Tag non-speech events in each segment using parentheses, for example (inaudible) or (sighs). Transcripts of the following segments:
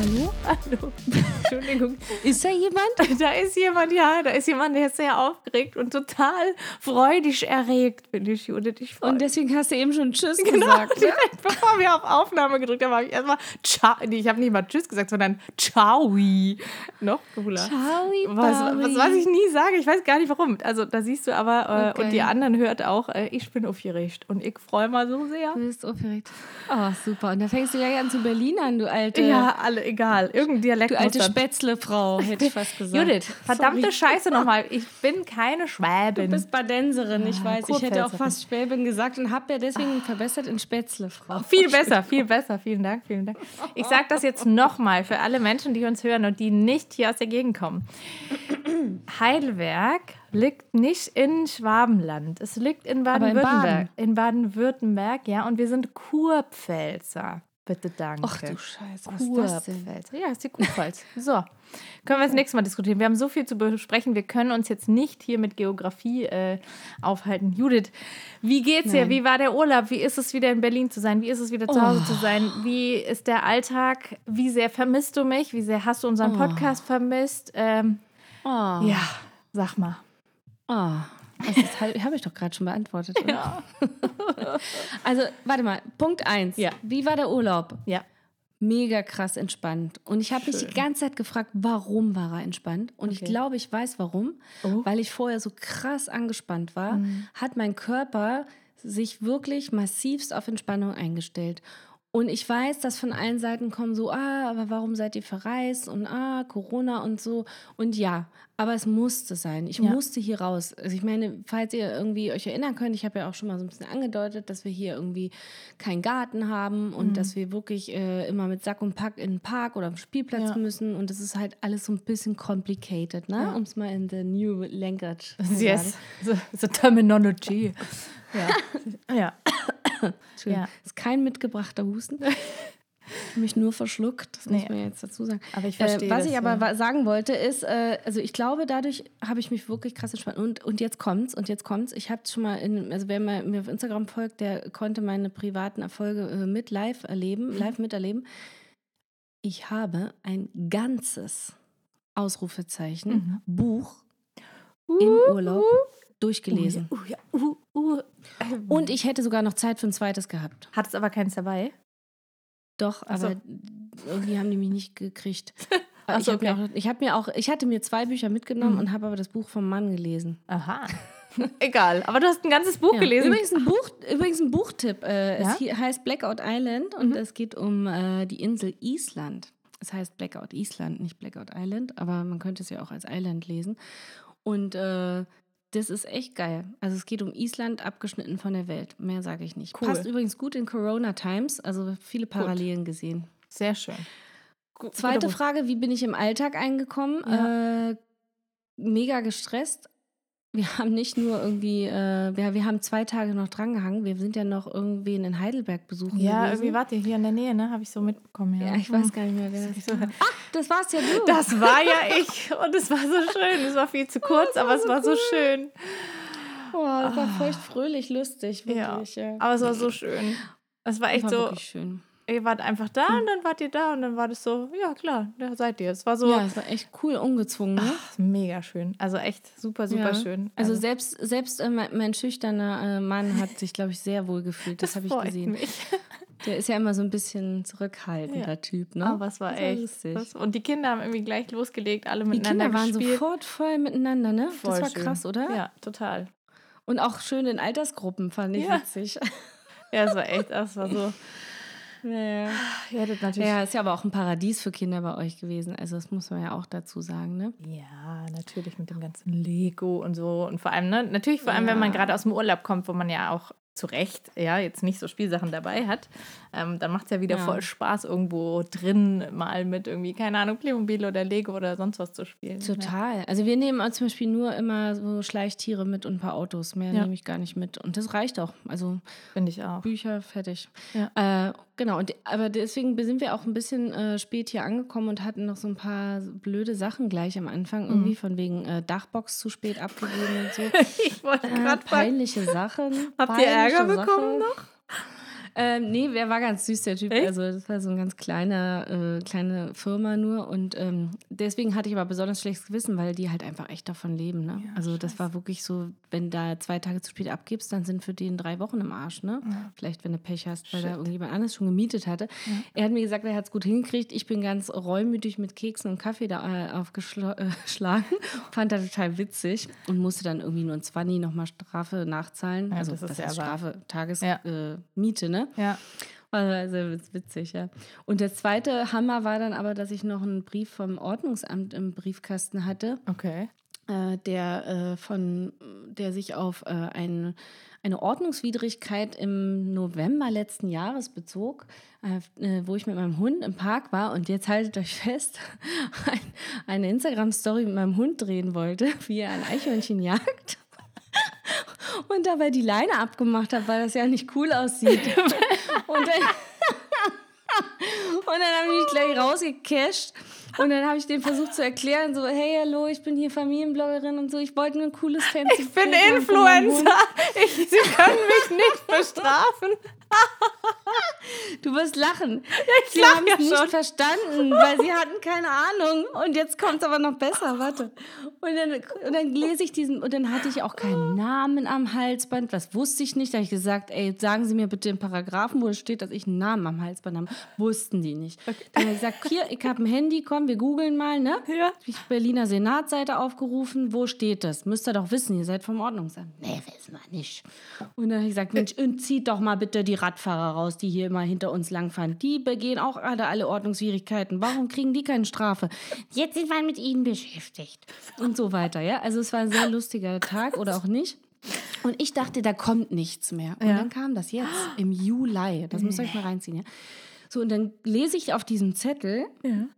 Hallo? (laughs) Hallo. Entschuldigung. (laughs) Ist da jemand? (laughs) Da ist jemand, ja, da ist jemand, der ist sehr aufgeregt und total freudig erregt, finde ich, Judith. Ich Und deswegen hast du eben schon Tschüss Genau, gesagt. Ne? bevor wir auf Aufnahme gedrückt haben, habe ich erstmal Ciao. Nee, ich habe nicht mal Tschüss gesagt, sondern Ciao. Noch cooler. Ciao, Was, was, was ich nie sage, ich weiß gar nicht warum. Also da siehst du aber, äh, Okay. und die anderen hört auch, äh, ich bin aufgeregt und ich freue mal so sehr. Du bist aufgeregt. Oh, super. Und da fängst du gleich an zu Berlinern, du alte, Ja, alle, egal. Irgendein Dialekt du alte Spätzle-Frau, (laughs) hätte ich fast gesagt. Judith, verdammte Sorry. Scheiße nochmal. Ich bin keine Schwäbin. Du bist Badenserin, ich weiß. Ich hätte auch fast Schwäbin gesagt und habe ja deswegen verbessert in Spätzle-Frau. Viel besser, viel besser. Vielen Dank, vielen Dank. Ich sage das jetzt nochmal für alle Menschen, die uns hören und die nicht hier aus der Gegend kommen. Heidelberg liegt nicht in Schwabenland. Es liegt in in Baden-Württemberg. In Baden-Württemberg, ja. Und wir sind Kurpfälzer. Bitte danke. Ach du Scheiße, was ist das denn? Ja, ist die Kurpfalz. So. Können wir das nächste Mal diskutieren. Wir haben so viel zu besprechen. Wir können uns jetzt nicht hier mit Geografie äh, aufhalten. Judith, wie geht's dir? Nein. Wie war der Urlaub? Wie ist es wieder in Berlin zu sein? Wie ist es wieder zu Hause zu sein? Wie ist der Alltag? Wie sehr vermisst du mich? Wie sehr hast du unseren Podcast vermisst? Ähm, Oh, Ja, sag mal. oh. Das halt- habe ich doch gerade schon beantwortet. Oder? (laughs) Also, warte mal. Punkt 1. Ja. Wie war der Urlaub? Ja. mega krass entspannt. Und ich habe mich die ganze Zeit gefragt, warum war er entspannt? Und ich Okay. glaube, ich weiß warum. Oh. Mhm. Weil ich vorher so krass angespannt war, hat mein Körper sich wirklich massivst auf Entspannung eingestellt. Und ich weiß, dass von allen Seiten kommen so, ah, aber warum seid ihr verreist und ah, Corona und so. Und ja, aber es musste sein. Ich Ja. musste hier raus. Also ich meine, falls ihr irgendwie euch erinnern könnt, ich habe ja auch schon mal so ein bisschen angedeutet, dass wir hier irgendwie keinen Garten haben und dass wir wirklich äh, immer mit Sack und Pack in den Park oder am Spielplatz Ja. müssen. Und das ist halt alles so ein bisschen complicated, ne? Ja. Um es mal in the new language zu sagen. Yes, the, the terminology. Ja. (laughs) ja. Entschuldigung. Ja. Ist kein mitgebrachter Husten. Ich (laughs) habe mich nur verschluckt, das muss Nee. man jetzt dazu sagen. Aber ich verstehe Äh, was das, ich aber ja. sagen wollte, ist, äh, also ich glaube, dadurch habe ich mich wirklich krass entspannt. Und, und jetzt kommt's, und jetzt kommt's. Ich habe schon mal, in, also wer mir auf Instagram folgt, der konnte meine privaten Erfolge äh, mit live erleben, live miterleben. Ich habe ein ganzes Ausrufezeichen Buch im Urlaub durchgelesen. Uh, ja, uh, uh. Und ich hätte sogar noch Zeit für ein zweites gehabt. Hat es aber keins dabei? Doch, Ach so. aber irgendwie haben die mich nicht gekriegt. (laughs) Ach ich so, habe mir, auch- ich hab mir auch, ich hatte mir zwei Bücher mitgenommen Mhm. und habe aber das Buch vom Mann gelesen. Aha. (laughs) Egal, aber du hast ein ganzes Buch Ja. gelesen. Übrigens ein, Buch, übrigens ein Buchtipp. Äh, Ja? Mhm. Es heißt Blackout Island und es geht um äh, die Insel Island. Es heißt Blackout Island, nicht Blackout Island, aber man könnte es ja auch als Island lesen. Und äh, das ist echt geil. Also es geht um Island, abgeschnitten von der Welt. Mehr sage ich nicht. Cool. Passt übrigens gut in Corona Times, also viele Parallelen gesehen. Sehr schön. Gu- Zweite Frage, wie bin ich im Alltag eingekommen? Ja. Äh, mega gestresst. Wir (laughs) haben nicht nur irgendwie, äh, wir, wir haben zwei Tage noch drangehangen. Wir sind ja noch irgendwen in Heidelberg besuchen. Ja, gewesen. irgendwie wart ihr hier in der Nähe, ne? Habe ich so mitbekommen. Ja, Ja, ich weiß gar nicht mehr, wer das war. Ah, das war's ja du. Das war ja (laughs) ich und es war so schön. Es war viel zu kurz, aber es war so schön. oh, das war feucht, fröhlich, lustig, Ja, wirklich. Ja, aber es war so schön. Es war echt war so, wirklich schön. Ihr wart einfach da und dann wart ihr da und dann war das so, ja klar, da seid ihr. Es war so Ja, es war echt cool, ungezwungen. Ne? ach, mega schön. Also echt super, super Ja. schön. Also selbst, selbst äh, mein, mein schüchterner äh, Mann hat sich, glaube ich, sehr wohl gefühlt. Das, habe ich gesehen. Mich. (laughs) Der ist ja immer so ein bisschen zurückhaltender Ja. Typ, ne? Aber es war Das echt. Das, und die Kinder haben irgendwie gleich losgelegt, alle Die miteinander Kinder waren gespielt. sofort voll miteinander, ne? Voll das war schön. krass, oder? Ja, total. Und auch schön in Altersgruppen, fand ich Ja. witzig. Ja, es war echt, das war so. (laughs) Ja. Hättet natürlich. ja, ist ja aber auch ein Paradies für Kinder bei euch gewesen. Also das muss man ja auch dazu sagen, ne? Ja, natürlich mit dem ganzen Lego und so. Und vor allem, ne, natürlich vor allem, wenn man gerade aus dem Urlaub kommt, wo man ja auch zu Recht ja jetzt nicht so Spielsachen dabei hat, ähm, dann macht es ja wieder Ja. voll Spaß, irgendwo drin mal mit irgendwie, keine Ahnung, Playmobil oder Lego oder sonst was zu spielen. Total. Also wir nehmen zum Beispiel nur immer so Schleichtiere mit und ein paar Autos. Mehr Ja. nehme ich gar nicht mit. Und das reicht auch. Also Ja, Finde ich auch. Bücher, fertig. Ja. Äh, genau, und, aber deswegen sind wir auch ein bisschen äh, spät hier angekommen und hatten noch so ein paar blöde Sachen gleich am Anfang. Mhm. Irgendwie von wegen äh, Dachbox zu spät abgegeben und so. (laughs) Ich wollte Äh, gerade fragen, peinliche Sachen. habt ihr Ärger peinliche bekommen Sachen. noch? Ähm, nee, wer war ganz süß, der Typ. Echt? Also, das war so eine ganz kleine, äh, kleine Firma nur. Und ähm, deswegen hatte ich aber besonders schlechtes Gewissen, weil die halt einfach echt davon leben. Ne? also, das war wirklich so, wenn da zwei Tage zu spät abgibst, dann sind für den drei Wochen im Arsch. Ne? Vielleicht, wenn du Pech hast, weil da irgendjemand anderes schon gemietet hatte. Er hat mir gesagt, er hat es gut hingekriegt. Ich bin ganz reumütig mit Keksen und Kaffee da äh, aufgeschlagen. (laughs) Fand er total witzig und musste dann irgendwie nur ein 20 nochmal Strafe nachzahlen. Ja, also, das ist das ja Strafe, Tagesmiete, Ja. Ne? Ja. Witz- witzig, ja. Und der zweite Hammer war dann aber, dass ich noch einen Brief vom Ordnungsamt im Briefkasten hatte, Okay. äh, der äh, von, der sich auf äh, ein, eine Ordnungswidrigkeit im November letzten Jahres bezog, äh, äh, wo ich mit meinem Hund im Park war und jetzt haltet euch fest, (laughs) ein, eine Instagram-Story mit meinem Hund drehen wollte, (laughs) wie er ein Eichhörnchen jagt. Und dabei die Leine abgemacht hat, weil das ja nicht cool aussieht. (laughs) Und dann, und dann habe ich mich gleich rausgecasht. Und dann habe ich dem versucht zu erklären, so, hey, hallo, ich bin hier Familienbloggerin und so. Ich wollte nur ein cooles fancy Ich bin. Influencer. Ich, Sie können mich nicht bestrafen. (laughs) Du wirst lachen. ich sie haben ja es nicht verstanden, weil sie hatten keine Ahnung. Und jetzt kommt es aber noch besser, warte. Und dann, und dann lese ich diesen, und dann hatte ich auch keinen Namen am Halsband. Das wusste ich nicht. Da habe ich gesagt, ey, sagen Sie mir bitte den Paragraphen, wo es steht, dass ich einen Namen am Halsband habe. Wussten die nicht. Dann habe ich gesagt, hier, ich habe ein Handy, komm, wir googeln mal, ne? Ja. Ich Berliner Senatsseite aufgerufen, wo steht das? Müsst ihr doch wissen, ihr seid vom Ordnungsamt. Nee, wissen wir nicht. Und dann habe ich gesagt, Mensch, und zieht doch mal bitte die Radfahrer raus, die hier immer hinter uns langfahren. Die begehen auch alle, alle Ordnungswidrigkeiten. Warum kriegen die keine Strafe? Jetzt sind wir mit ihnen beschäftigt. Und so weiter, ja. Also es war ein sehr lustiger Tag oder auch nicht. Und ich dachte, da kommt nichts mehr. Und Ja. dann kam das jetzt im Juli. Das müsst ihr euch mal reinziehen, ja. So, und dann lese ich auf diesem Zettel,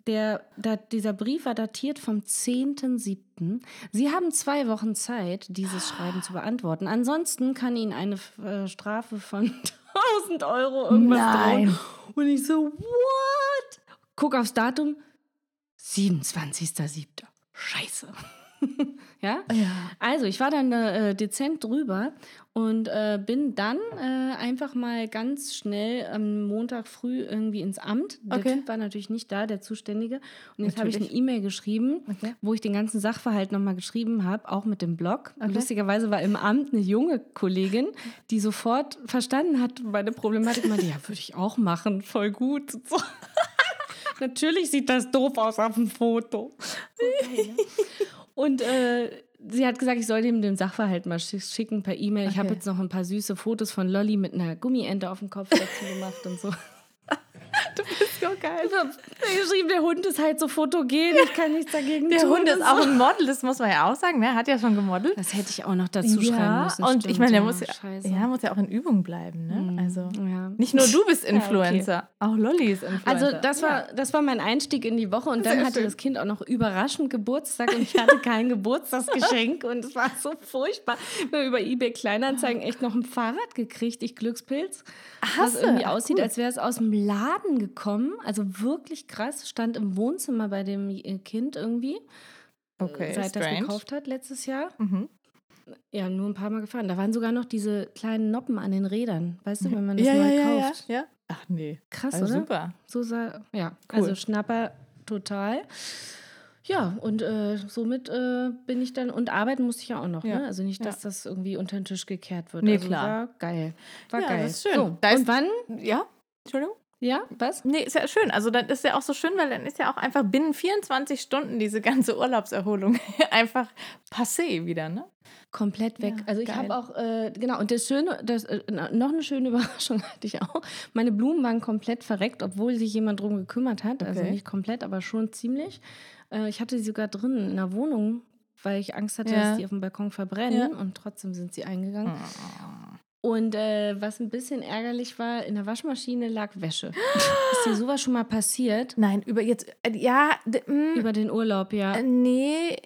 der, da, dieser Brief war datiert vom 10.07. Sie haben zwei Wochen Zeit, dieses Schreiben zu beantworten. Ansonsten kann Ihnen eine äh, Strafe von (laughs) 1000 Euro irgendwas Nein. drohen. Und ich so, what? Guck aufs Datum, 27.07. Scheiße. (laughs) ja? Ja. Also, ich war dann äh, dezent drüber und äh, bin dann äh, einfach mal ganz schnell am Montag früh irgendwie ins Amt. Der Okay. Typ war natürlich nicht da, der Zuständige. Und jetzt habe ich eine. E-Mail geschrieben, Okay. wo ich den ganzen Sachverhalt nochmal geschrieben habe, auch mit dem Blog. Und lustigerweise war im Amt eine junge Kollegin, die sofort verstanden hat, meine Problematik. Meinte, ja, würde ich auch machen, voll gut. (laughs) So. (laughs) Natürlich sieht das doof aus auf dem Foto. Und äh, sie hat gesagt, ich soll dem den Sachverhalt mal schi- schicken per E-Mail. Ich habe Okay. jetzt noch ein paar süße Fotos von Lolly mit einer Gummiente auf dem Kopf dazu gemacht und so. (laughs) Du bist so geil. Ich habe geschrieben, der Hund ist halt so fotogen, ich kann nichts dagegen Der tun. Hund ist auch ein Model, das muss man ja auch sagen. Ne? Er hat ja schon gemodelt. Das hätte ich auch noch dazu schreiben müssen. und stimmt, ich meine, der ja, muss ja, scheiße. ja, muss ja auch in Übung bleiben. Ne? Also Ja. nicht nur du bist (laughs) okay. Influencer, auch Lolly ist Influencer. Also das war, das war mein Einstieg in die Woche und dann Sehr hatte schön. das Kind auch noch überraschend Geburtstag und ich (laughs) hatte kein Geburtstagsgeschenk und es war so furchtbar. Ich habe über eBay Kleinanzeigen echt noch ein Fahrrad gekriegt, ich Glückspilz. Hast was irgendwie aussieht, cool. als wäre es aus dem Laden gekommen. Also wirklich krass, stand im Wohnzimmer bei dem äh, Kind irgendwie, okay, seit das strange. gekauft hat letztes Jahr. Mhm. Ja, nur ein paar Mal gefahren. Da waren sogar noch diese kleinen Noppen an den Rädern, weißt du, wenn man das Ja, neu ja, ja, kauft. ja, ja. Ach nee. Krass, Also oder? super. So sah, ja, Cool. also Schnapper total. Ja, und äh, somit äh, bin ich dann, und arbeiten musste ich ja auch noch, Ja. ne? Also nicht, dass Ja. das irgendwie unter den Tisch gekehrt wird. Nee, also klar. War geil. War Ja, geil. das ist schön. So, Da ist- und wann? Ja, Entschuldigung? Ja, was? Nee, ist ja schön. Also dann ist ja auch so schön, weil dann ist ja auch einfach binnen 24 Stunden diese ganze Urlaubserholung (laughs) einfach passé wieder, ne? Komplett weg. Ja, also ich habe auch, äh, genau, und das Schöne, das, äh, noch eine schöne (laughs) Überraschung hatte ich auch. Meine Blumen waren komplett verreckt, obwohl sich jemand drum gekümmert hat. Also Okay. nicht komplett, aber schon ziemlich. Äh, ich hatte sie sogar drin in der Wohnung, weil ich Angst hatte, Ja. dass die auf dem Balkon verbrennen Ja. und trotzdem sind sie eingegangen. Und äh, was ein bisschen ärgerlich war, in der Waschmaschine lag Wäsche. (gasps) Ist dir sowas schon mal passiert? Nein, über jetzt, äh, ja, mm, Über den Urlaub, ja. äh, nee,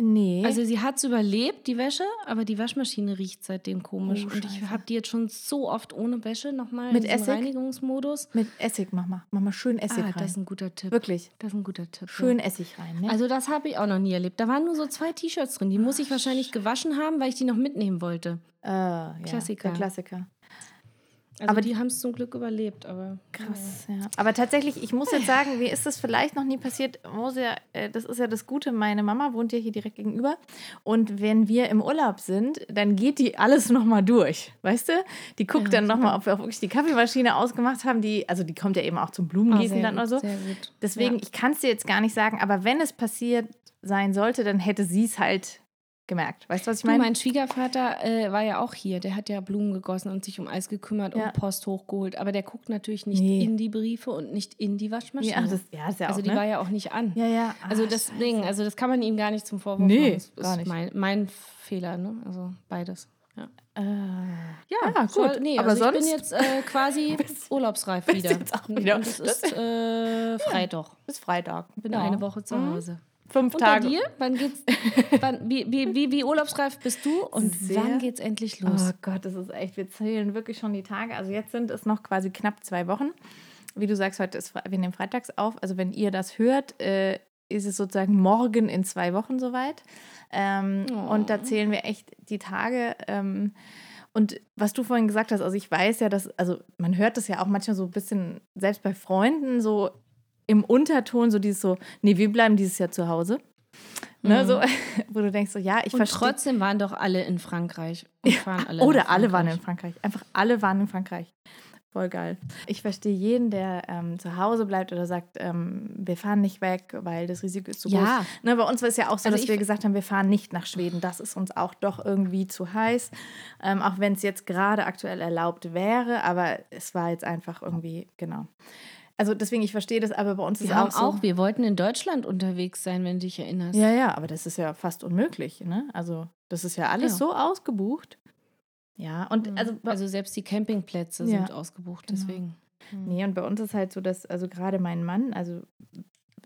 nee. Also sie hat es überlebt, die Wäsche, aber die Waschmaschine riecht seitdem komisch. Oh, und ich habe die jetzt schon so oft ohne Wäsche nochmal Mit Essig? Reinigungsmodus. mit Essig mach mal, mach mal schön Essig ah, rein. das ist ein guter Tipp. Wirklich, Das ist ein guter Tipp. schön Ja. Essig rein, ne? Also das habe ich auch noch nie erlebt. Da waren nur so zwei T-Shirts drin. Die muss ich wahrscheinlich gewaschen haben, weil ich die noch mitnehmen wollte. äh, ja, Klassiker. Der Klassiker. Also Aber die haben es zum Glück überlebt, aber Krass, ja. Aber tatsächlich, ich muss jetzt sagen, mir ist das vielleicht noch nie passiert. Muss ja, äh, das ist ja das Gute, meine Mama wohnt ja hier direkt gegenüber. Und wenn wir im Urlaub sind, dann geht die alles nochmal durch. Weißt du? Die guckt Ja, dann nochmal, ob wir auch wirklich die Kaffeemaschine ausgemacht haben. Die, also die kommt ja eben auch zum Blumengießen sehr dann gut, oder so. Sehr gut. Deswegen, Ja. ich kann es dir jetzt gar nicht sagen, aber wenn es passiert sein sollte, dann hätte sie es halt gemerkt. Weißt du, was ich meine? mein Schwiegervater äh, war ja auch hier. Der hat ja Blumen gegossen und sich um Eis gekümmert Ja. und Post hochgeholt. Aber der guckt natürlich nicht Nee. in die Briefe und nicht in die Waschmaschine. ja, das, ja, das ja also auch, die ne? war ja auch nicht an. ja, ja. Also Ah, deswegen, also das kann man ihm gar nicht zum Vorwurf Nee, machen. Das gar ist nicht. Mein, mein Fehler, ne? Also beides. Ja, Äh, ja, Ah, gut. soll- nee, Aber also ich bin sonst- jetzt äh, quasi (laughs) urlaubsreif wieder. wieder- Und es ist äh, (laughs) Freitag. bis Freitag. Bin Ja. eine Woche zu Mhm. Fünf Und bei Tage. dir? Wann geht's? (laughs) wann, wie, wie, wie, wie urlaubsreif bist du? Und Sehr- wann geht's endlich los? Oh Gott, das ist echt, wir zählen wirklich schon die Tage. Also jetzt sind es noch quasi knapp zwei Wochen. Wie du sagst, heute ist, wir nehmen freitags auf. Also wenn ihr das hört, äh, ist es sozusagen morgen in zwei Wochen soweit. Ähm, Oh. Und da zählen wir echt die Tage. Ähm, und was du vorhin gesagt hast, also ich weiß ja, dass, also man hört das ja auch manchmal so ein bisschen, selbst bei Freunden, so im Unterton, so dieses so, nee, wir bleiben dieses Jahr zu Hause. Ne, so, (laughs) wo du denkst, so, ja, ich und verstehe. trotzdem waren doch alle in Frankreich. Fahren alle Oder nach alle waren in Frankreich. Frankreich. Einfach alle waren in Frankreich. Voll geil. Ich verstehe jeden, der ähm, zu Hause bleibt oder sagt, ähm, wir fahren nicht weg, weil das Risiko ist zu groß. Ja. Ne, bei uns war es ja auch so, Also dass wir gesagt haben, wir fahren nicht nach Schweden. Das ist uns auch doch irgendwie zu heiß. Ähm, auch wenn es jetzt gerade aktuell erlaubt wäre, aber es war jetzt einfach irgendwie, genau. Also deswegen, ich verstehe das, aber bei uns ist Wir haben auch so. auch, wir wollten in Deutschland unterwegs sein, wenn du dich erinnerst. ja, ja, aber das ist ja fast unmöglich. Ne? Also das ist ja alles Ja. so ausgebucht. Ja, und Mhm. also, Also selbst die Campingplätze Ja. sind ausgebucht, Genau. deswegen. Nee, und bei uns ist halt so, dass, also gerade mein Mann, also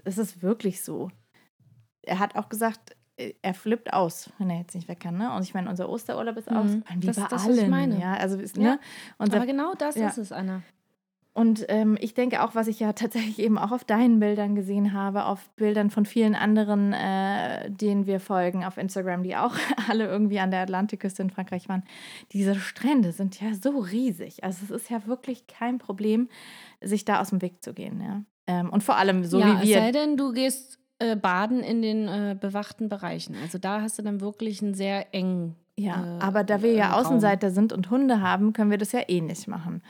es ist wirklich so. Er hat auch gesagt, äh, er flippt aus, wenn er jetzt nicht weg kann. Ne? Und ich meine, unser Osterurlaub ist Mhm. ausgefallen, wie Das- bei das, was ich allen. meine. Ja, also ist, Ja. ne? Unser, Aber genau das ja. ist es, Anna. Und ähm, ich denke auch, was ich ja (laughs) tatsächlich eben auch auf deinen Bildern gesehen habe, auf Bildern von vielen anderen, äh, denen wir folgen auf Instagram, die auch (laughs) alle irgendwie an der Atlantikküste in Frankreich waren. Diese Strände sind ja so riesig. Also es ist ja wirklich kein Problem, sich da aus dem Weg zu gehen. Ja? Ähm, und vor allem so ja, wie es sei wir. denn, du gehst äh, baden in den äh, bewachten Bereichen. Also da hast du dann wirklich einen sehr engen. Ja, äh, aber da wir ja äh. Außenseiter sind und Hunde haben, können wir das ja eh nicht machen.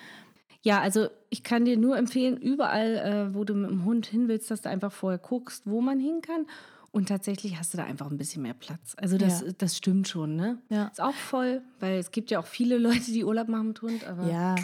Ja, also ich kann dir nur empfehlen, überall, äh, wo du mit dem Hund hin willst, dass du einfach vorher guckst, wo man hin kann. Und tatsächlich hast du da einfach ein bisschen mehr Platz. Also das, Ja. das stimmt schon, ne? Ja. Ist auch voll, weil es gibt ja auch viele (laughs) Leute, die Urlaub machen mit Hund, aber Ja,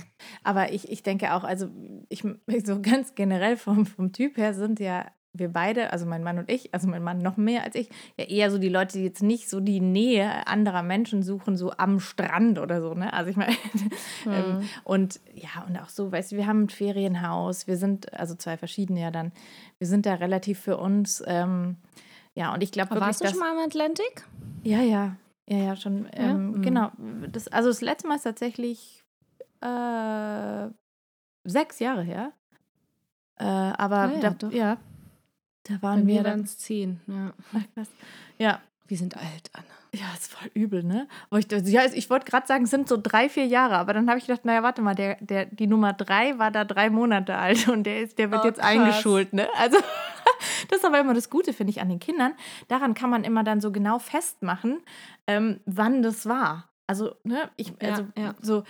aber ich, ich denke auch, also ich (laughs) so ganz generell vom, vom Typ her sind ja wir beide, also mein Mann und ich, also mein Mann noch mehr als ich, ja eher so die Leute, die jetzt nicht so die Nähe anderer Menschen suchen, so am Strand oder so, ne? Also ich meine, (laughs) ähm, und ja, und auch so, weißt du, wir haben ein Ferienhaus, wir sind, also zwei verschiedene ja dann, wir sind da relativ für uns, ähm, ja, und ich glaube wirklich, warst du schon mal im Atlantik? ja, ja, ja, ja, schon. Ja? Ähm, Mhm. Genau. Das, also das letzte Mal ist tatsächlich äh, sechs Jahre her. Äh, aber Ah ja, da, ja, da waren wir dann. zehn. Ja. Ja, Wir sind alt, Anna. ja, ist voll übel, ne? Aber ich, ja, ich wollte gerade sagen, es sind so drei, vier Jahre, aber dann habe ich gedacht, naja, warte mal, der, der, die Nummer drei war da drei Monate alt und der, ist, der wird Oh, jetzt krass. eingeschult, ne? Also, (laughs) das ist aber immer das Gute, finde ich, an den Kindern. Daran kann man immer dann so genau festmachen, ähm, wann das war. Also, ne, ich, Ja, also ja. so,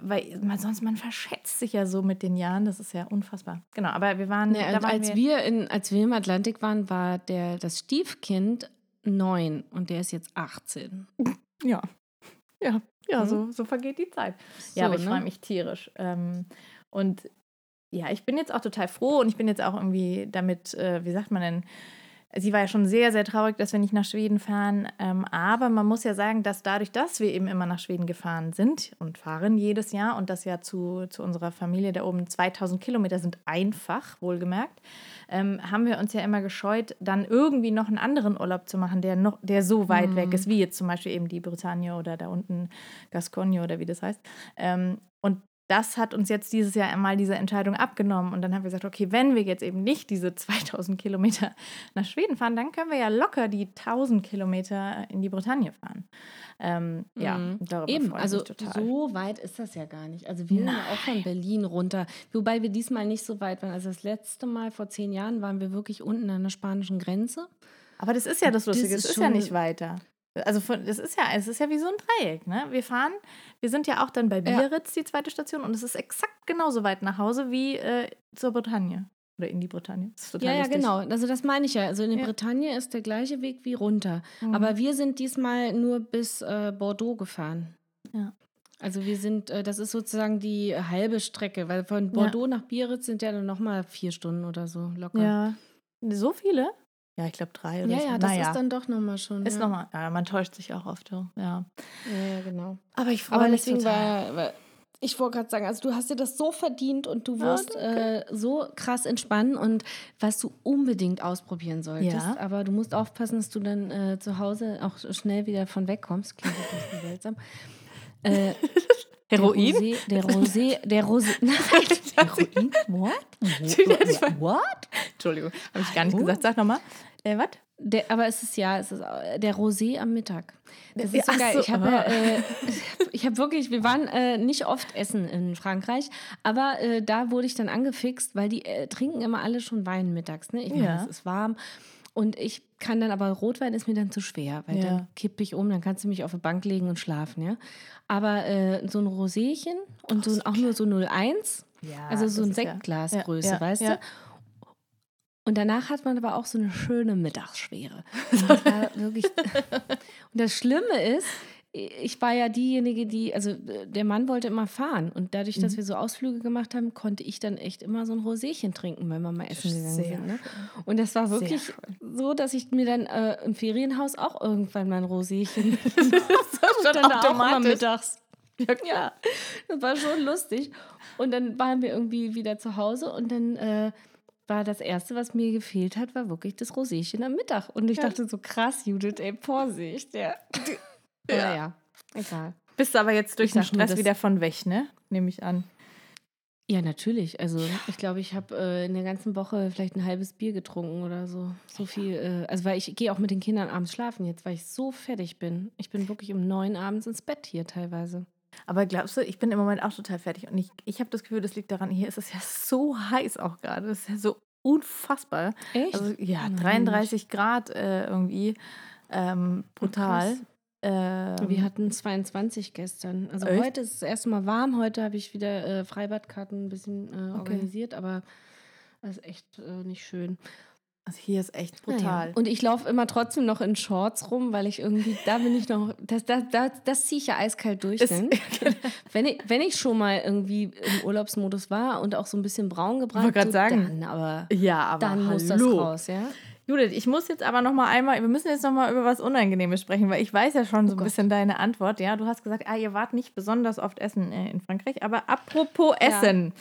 weil man sonst, man verschätzt sich ja so mit den Jahren, das ist ja unfassbar. Genau, aber wir waren, Nee, da waren als wir, in, als wir im Atlantik waren, war der, das Stiefkind neun und der ist jetzt 18. Ja. Ja, ja, Mhm. so, so vergeht die Zeit. ja, So, aber ich ne? freue mich tierisch. Ähm, und ja, ich bin jetzt auch total froh und ich bin jetzt auch irgendwie damit, äh, wie sagt man denn, sie war ja schon sehr, sehr traurig, dass wir nicht nach Schweden fahren. Ähm, aber man muss ja sagen, dass dadurch, dass wir eben immer nach Schweden gefahren sind und fahren jedes Jahr und das ja zu, zu unserer Familie da oben 2000 Kilometer sind einfach, wohlgemerkt, ähm, haben wir uns ja immer gescheut, dann irgendwie noch einen anderen Urlaub zu machen, der, noch, der so weit Mhm. weg ist, wie jetzt zum Beispiel eben die Bretagne oder da unten Gascogne oder wie das heißt. Ähm, und das hat uns jetzt dieses Jahr einmal diese Entscheidung abgenommen. Und dann haben wir gesagt, okay, wenn wir jetzt eben nicht diese (laughs) 2000 Kilometer nach Schweden fahren, dann können wir ja locker die 1000 Kilometer in die Bretagne fahren. Ähm, Ja, Mhm. darüber Eben, also so weit ist das ja gar nicht. Also wir sind ja auch von Berlin runter, wobei wir diesmal nicht so weit waren. Also das letzte Mal vor zehn Jahren waren wir wirklich unten an der spanischen Grenze. Aber das ist ja das Das Lustige, es ist ist ja nicht weiter. Also von, das ist ja, es ist ja wie so ein Dreieck, ne? Wir fahren, wir sind ja auch dann bei Ja. Biarritz, die zweite Station, und es ist exakt genauso weit nach Hause wie äh, zur Bretagne. Oder in die Bretagne. Das ist total Ja, ja, genau. Also das meine ich ja. Also in der Ja. Bretagne ist der gleiche Weg wie runter. Mhm. Aber wir sind diesmal nur bis äh, Bordeaux gefahren. Ja. Also wir sind, äh, das ist sozusagen die halbe Strecke, weil von Bordeaux nach Biarritz sind ja dann nochmal vier Stunden oder so locker. Ja. So viele? Ja, ich glaube drei oder ja, so. ja das naja. ist dann doch nochmal schon. Ist ja. nochmal, ja, man täuscht sich auch oft. Ja. Ja, ja, genau. Aber ich freue mich deswegen total. war, ich wollte gerade sagen, also du hast dir das so verdient und du wirst äh, so krass entspannen und was du unbedingt ausprobieren solltest. Ja. Aber du musst aufpassen, dass du dann äh, zu Hause auch schnell wieder von wegkommst. Klingt ein bisschen (laughs) seltsam. Äh, (laughs) Heroin? Der Rosé, der Rosé, der (laughs) (laughs) nein, Heroin? What? What? Entschuldigung, habe ich gar nicht gesagt. Sag nochmal. Äh, was? Der, aber es ist ja, es ist äh, der Rosé am Mittag. Das ist so Ach geil. so, Ich habe aha. äh, (laughs) ich habe wirklich, wir waren äh, nicht oft essen in Frankreich, aber äh, da wurde ich dann angefixt, weil die äh, trinken immer alle schon Wein mittags. Ne? Ich meine, Ja. es ist warm. Und ich kann dann aber Rotwein ist mir dann zu schwer, weil Ja. dann kippe ich um, dann kannst du mich auf die Bank legen und schlafen, ja. Aber äh, so ein Roséchen und so, ein- auch nur so 01, Ja, also so ein Sektglasgröße, ja, weißt du? Und danach hat man aber auch so eine schöne Mittagsschwere. (laughs) Und wirklich. Und das Schlimme ist, ich war ja diejenige, die, also äh, der Mann wollte immer fahren. Und dadurch, Mhm. dass wir so Ausflüge gemacht haben, konnte ich dann echt immer so ein Roséchen trinken, wenn wir mal essen gegangen Sehr sind. Ne? Und das war wirklich so, dass ich mir dann äh, im Ferienhaus auch irgendwann mal ein Roséchen (laughs) (laughs) schon dann da auch automatisch. mittags. Ja, das war schon lustig. Und dann waren wir irgendwie wieder zu Hause und dann äh, war das Erste, was mir gefehlt hat, war wirklich das Roséchen am Mittag. Und ich dachte so, krass, Judith, ey, Vorsicht. Ja. Ja. ja, egal. Bist du aber jetzt durch Ich den nur, Stress das- wieder von weg, ne? Nehme ich an. Ja, natürlich. Also ich glaube, ich habe äh, in der ganzen Woche vielleicht ein halbes Bier getrunken oder so. So viel. Äh, also weil ich gehe auch mit den Kindern abends schlafen jetzt, weil ich so fertig bin. Ich bin wirklich um neun abends ins Bett hier teilweise. Aber glaubst du, ich bin im Moment auch total fertig und ich, ich habe das Gefühl, das liegt daran, hier ist es ja so heiß auch gerade. Das ist ja so unfassbar. Echt? Also ja, Nein, 33 Grad äh, irgendwie. Ähm, brutal. krass. Ähm, Wir hatten 22 gestern. Also Echt? heute ist es erstmal warm. Heute habe ich wieder äh, Freibadkarten ein bisschen äh, Okay. organisiert, aber das ist echt äh, nicht schön. also hier ist echt Naja. brutal. Und ich laufe immer trotzdem noch in Shorts rum, weil ich irgendwie, da bin ich noch, das, das, das, das ziehe ich ja eiskalt durch. Ist- ne? (laughs) wenn, ich, wenn ich schon mal irgendwie im Urlaubsmodus war und auch so ein bisschen braun gebrannt, so, sagen. dann aber, ja, aber dann hallo. muss das raus, ja? Judith, ich muss jetzt aber noch mal einmal, wir müssen jetzt noch mal über was Unangenehmes sprechen, weil ich weiß ja schon so ein Oh Gott. bisschen deine Antwort. Ja, du hast gesagt, ah, ihr wart nicht besonders oft essen äh, in Frankreich, aber apropos Essen,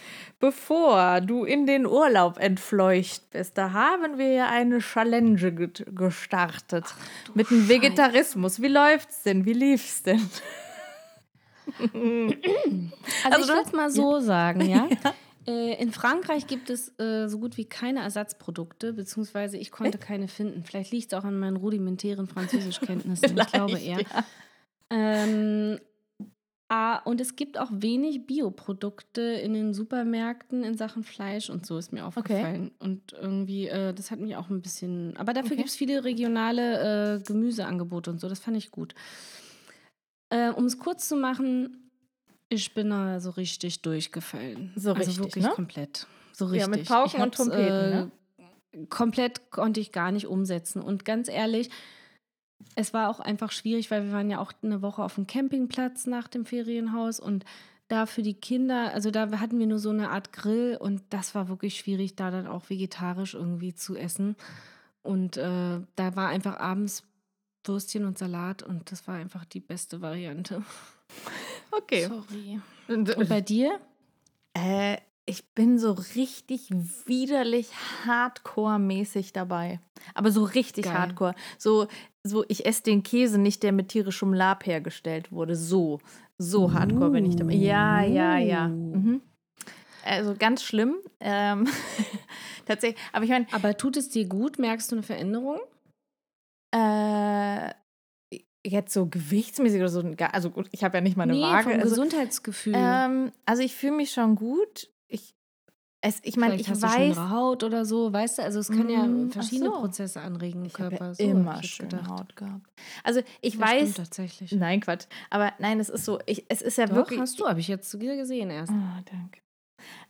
bevor du in den Urlaub entfleucht bist, da haben wir ja eine Challenge gestartet mit dem Vegetarismus. Wie läuft's denn? Wie lief's denn? Also, (laughs) Also ich du- will es mal so sagen, ja. (laughs) Äh, In Frankreich gibt es äh, so gut wie keine Ersatzprodukte, beziehungsweise ich konnte keine finden. Vielleicht liegt es auch an meinen rudimentären Französischkenntnissen. (laughs) ich glaube eher. ja. Ähm, ah, und es gibt auch wenig Bioprodukte in den Supermärkten in Sachen Fleisch und so ist mir aufgefallen. Und irgendwie, äh, das hat mich auch ein bisschen. Aber dafür Okay. gibt es viele regionale äh, Gemüseangebote und so. Das fand ich gut. Äh, um es kurz zu machen, ich bin da so richtig durchgefallen. So also richtig, wirklich ne? komplett. So richtig. Ja, mit Pauken und Trompeten, ne? äh, Komplett konnte ich gar nicht umsetzen. Und ganz ehrlich, es war auch einfach schwierig, weil wir waren ja auch eine Woche auf dem Campingplatz nach dem Ferienhaus und da für die Kinder, also da hatten wir nur so eine Art Grill und das war wirklich schwierig, da dann auch vegetarisch irgendwie zu essen. Und äh, da war einfach abends Würstchen und Salat und das war einfach die beste Variante. Okay. Sorry. Und bei dir? Äh, ich bin so richtig widerlich Hardcore-mäßig dabei. Aber so richtig Geil. Hardcore. So, so, ich esse den Käse nicht, der mit tierischem Lab hergestellt wurde. So, so Hardcore bin ich dabei. Ja, ja, ja. Uh. Mhm. Also ganz schlimm. Ähm, (laughs) tatsächlich. Aber ich meine, Aber tut es dir gut? Merkst du eine Veränderung? äh, jetzt so gewichtsmäßig oder so, also gut, ich habe ja nicht mal eine nee, Waage. vom Also, Gesundheitsgefühl. ähm, also ich fühle mich schon gut. Ich, es, ich meine, ich hast du weiß, schönere Haut oder so, weißt du? Also es kann ja Mm, ach verschiedene so. Prozesse anregen im Körper. ja So immer ich schöne gedacht. Haut gehabt. Also ich Ja, weiß, Stimmt tatsächlich. nein Quatsch, aber nein, es ist so, ich, es ist ja Doch, wirklich. hast du, habe ich jetzt wieder gesehen erst. Oh, danke.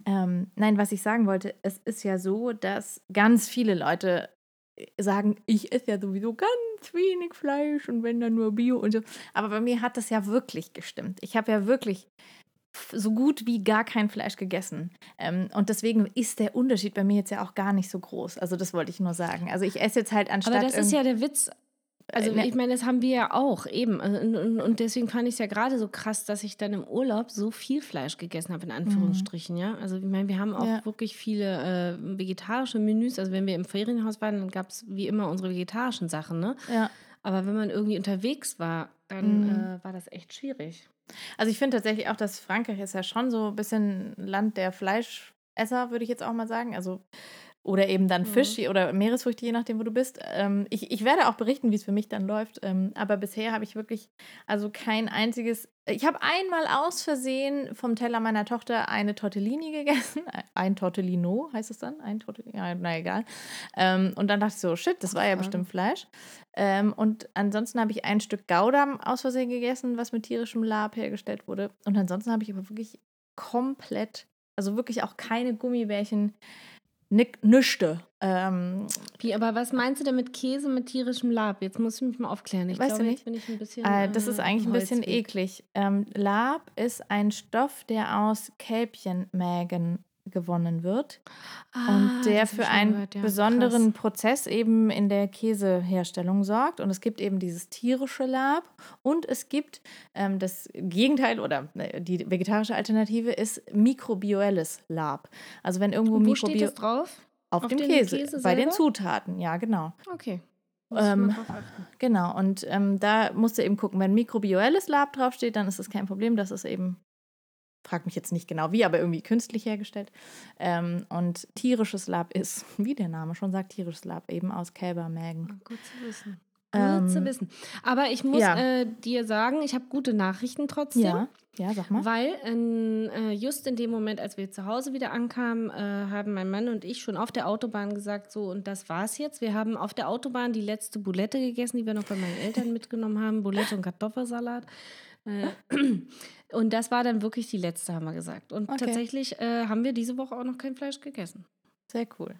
Ähm, nein, was ich sagen wollte, es ist ja so, dass ganz viele Leute sagen, ich esse ja sowieso ganz wenig Fleisch und wenn dann nur Bio und so. Aber bei mir hat das ja wirklich gestimmt. Ich habe ja wirklich so gut wie gar kein Fleisch gegessen. Ähm, und deswegen ist der Unterschied bei mir jetzt ja auch gar nicht so groß. Also das wollte ich nur sagen. Also ich esse jetzt halt anstatt. Aber das ist ja der Witz. Also Äh, ne- ich meine, das haben wir ja auch eben. Und, und, deswegen fand ich es ja gerade so krass, dass ich dann im Urlaub so viel Fleisch gegessen habe, in Anführungsstrichen, ja. Also ich meine, wir haben auch Mhm. Ja. wirklich viele äh, vegetarische Menüs. Also wenn wir im Ferienhaus waren, dann gab es wie immer unsere vegetarischen Sachen, ne? ja. Aber wenn man irgendwie unterwegs war, dann Mhm. äh, war das echt schwierig. Also ich finde tatsächlich auch, dass Frankreich ist ja schon so ein bisschen Land der Fleischesser, würde ich jetzt auch mal sagen. Also oder eben dann Mhm. Fisch oder Meeresfrüchte, je nachdem, wo du bist. Ähm, ich, ich werde auch berichten, wie es für mich dann läuft. Ähm, aber bisher habe ich wirklich also kein einziges. Ich habe einmal aus Versehen vom Teller meiner Tochter eine Tortellini gegessen. (laughs) Ein Tortellino heißt es dann? Ein Tortellini? Ja, na egal. Ähm, und dann dachte ich so, shit, das war ja bestimmt Fleisch. Ähm, und ansonsten habe ich ein Stück Gouda aus Versehen gegessen, was mit tierischem Lab hergestellt wurde. Und ansonsten habe ich aber wirklich komplett, also wirklich auch keine Gummibärchen, nüchte. Ähm, Wie, aber was meinst du denn mit Käse mit tierischem Lab? Jetzt muss ich mich mal aufklären. Ich Weißt du glaube, nicht? jetzt bin ich ein bisschen. äh, das ist äh, eigentlich ein bisschen eklig. Ähm, Lab ist ein Stoff, der aus Kälbchenmägen gewonnen wird. Ah, und der für einen gehört, ja. besonderen Krass. Prozess eben in der Käseherstellung sorgt. Und es gibt eben dieses tierische Lab und es gibt ähm, das Gegenteil oder äh, die vegetarische Alternative ist mikrobielles Lab. Also wenn irgendwo Und wo steht Mikrobio das drauf? auf, Auf dem Käse, Käse bei den? Zutaten, ja genau. Okay. Ähm. Genau, und ähm, da musst du eben gucken, wenn mikrobielles Lab draufsteht, dann ist das kein Problem. Das ist eben, frag mich jetzt nicht genau wie, aber irgendwie künstlich hergestellt. Ähm, und tierisches Lab ist, (laughs) wie der Name schon sagt, tierisches Lab, eben aus Kälbermägen. Gut zu wissen. Gut Ähm, zu wissen. Aber ich muss ja. äh, dir sagen, ich habe gute Nachrichten trotzdem. Ja, ja, sag mal. Weil äh, just in dem Moment, als wir zu Hause wieder ankamen, äh, haben mein Mann und ich schon auf der Autobahn gesagt, so und das war's jetzt. Wir haben auf der Autobahn die letzte Boulette gegessen, die wir noch bei meinen Eltern mitgenommen haben, Boulette und Kartoffelsalat. Äh, (clears throat) und das war dann wirklich die letzte, haben wir gesagt. Und Okay. tatsächlich äh, haben wir diese Woche auch noch kein Fleisch gegessen. Sehr cool.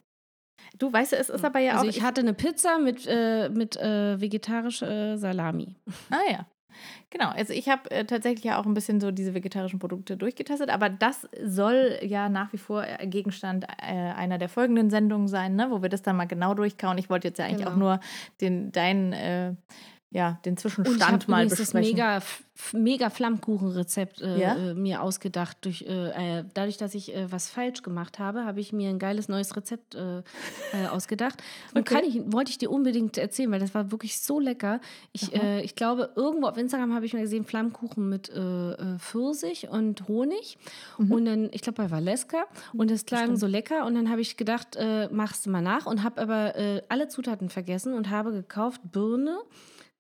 Du weißt, es ist aber ja also auch. ich hatte eine Pizza mit, äh, mit äh, vegetarisch Salami. Ah ja. Genau, also ich habe äh, tatsächlich ja auch ein bisschen so diese vegetarischen Produkte durchgetestet, aber das soll ja nach wie vor äh, Gegenstand äh, einer der folgenden Sendungen sein, ne, wo wir das dann mal genau durchkauen. Ich wollte jetzt ja eigentlich Genau. auch nur den, deinen, äh, ja, den Und ich Zwischenstand habe mal das besprechen. mega, mega Flammkuchenrezept äh, Ja? äh, mir ausgedacht. Durch, äh, äh, dadurch, dass ich äh, was falsch gemacht habe, habe ich mir ein geiles neues Rezept (laughs) ausgedacht. Und Okay. kann ich, wollte ich dir unbedingt erzählen, weil das war wirklich so lecker. Ich, ich glaube, irgendwo auf Instagram habe ich mal gesehen, Flammkuchen mit Pfirsich und Honig. Und dann, ich glaube, bei Valeska. Und das klang so lecker. Und dann habe ich gedacht, machst du mal nach. Und habe aber alle Zutaten vergessen und habe gekauft Birne.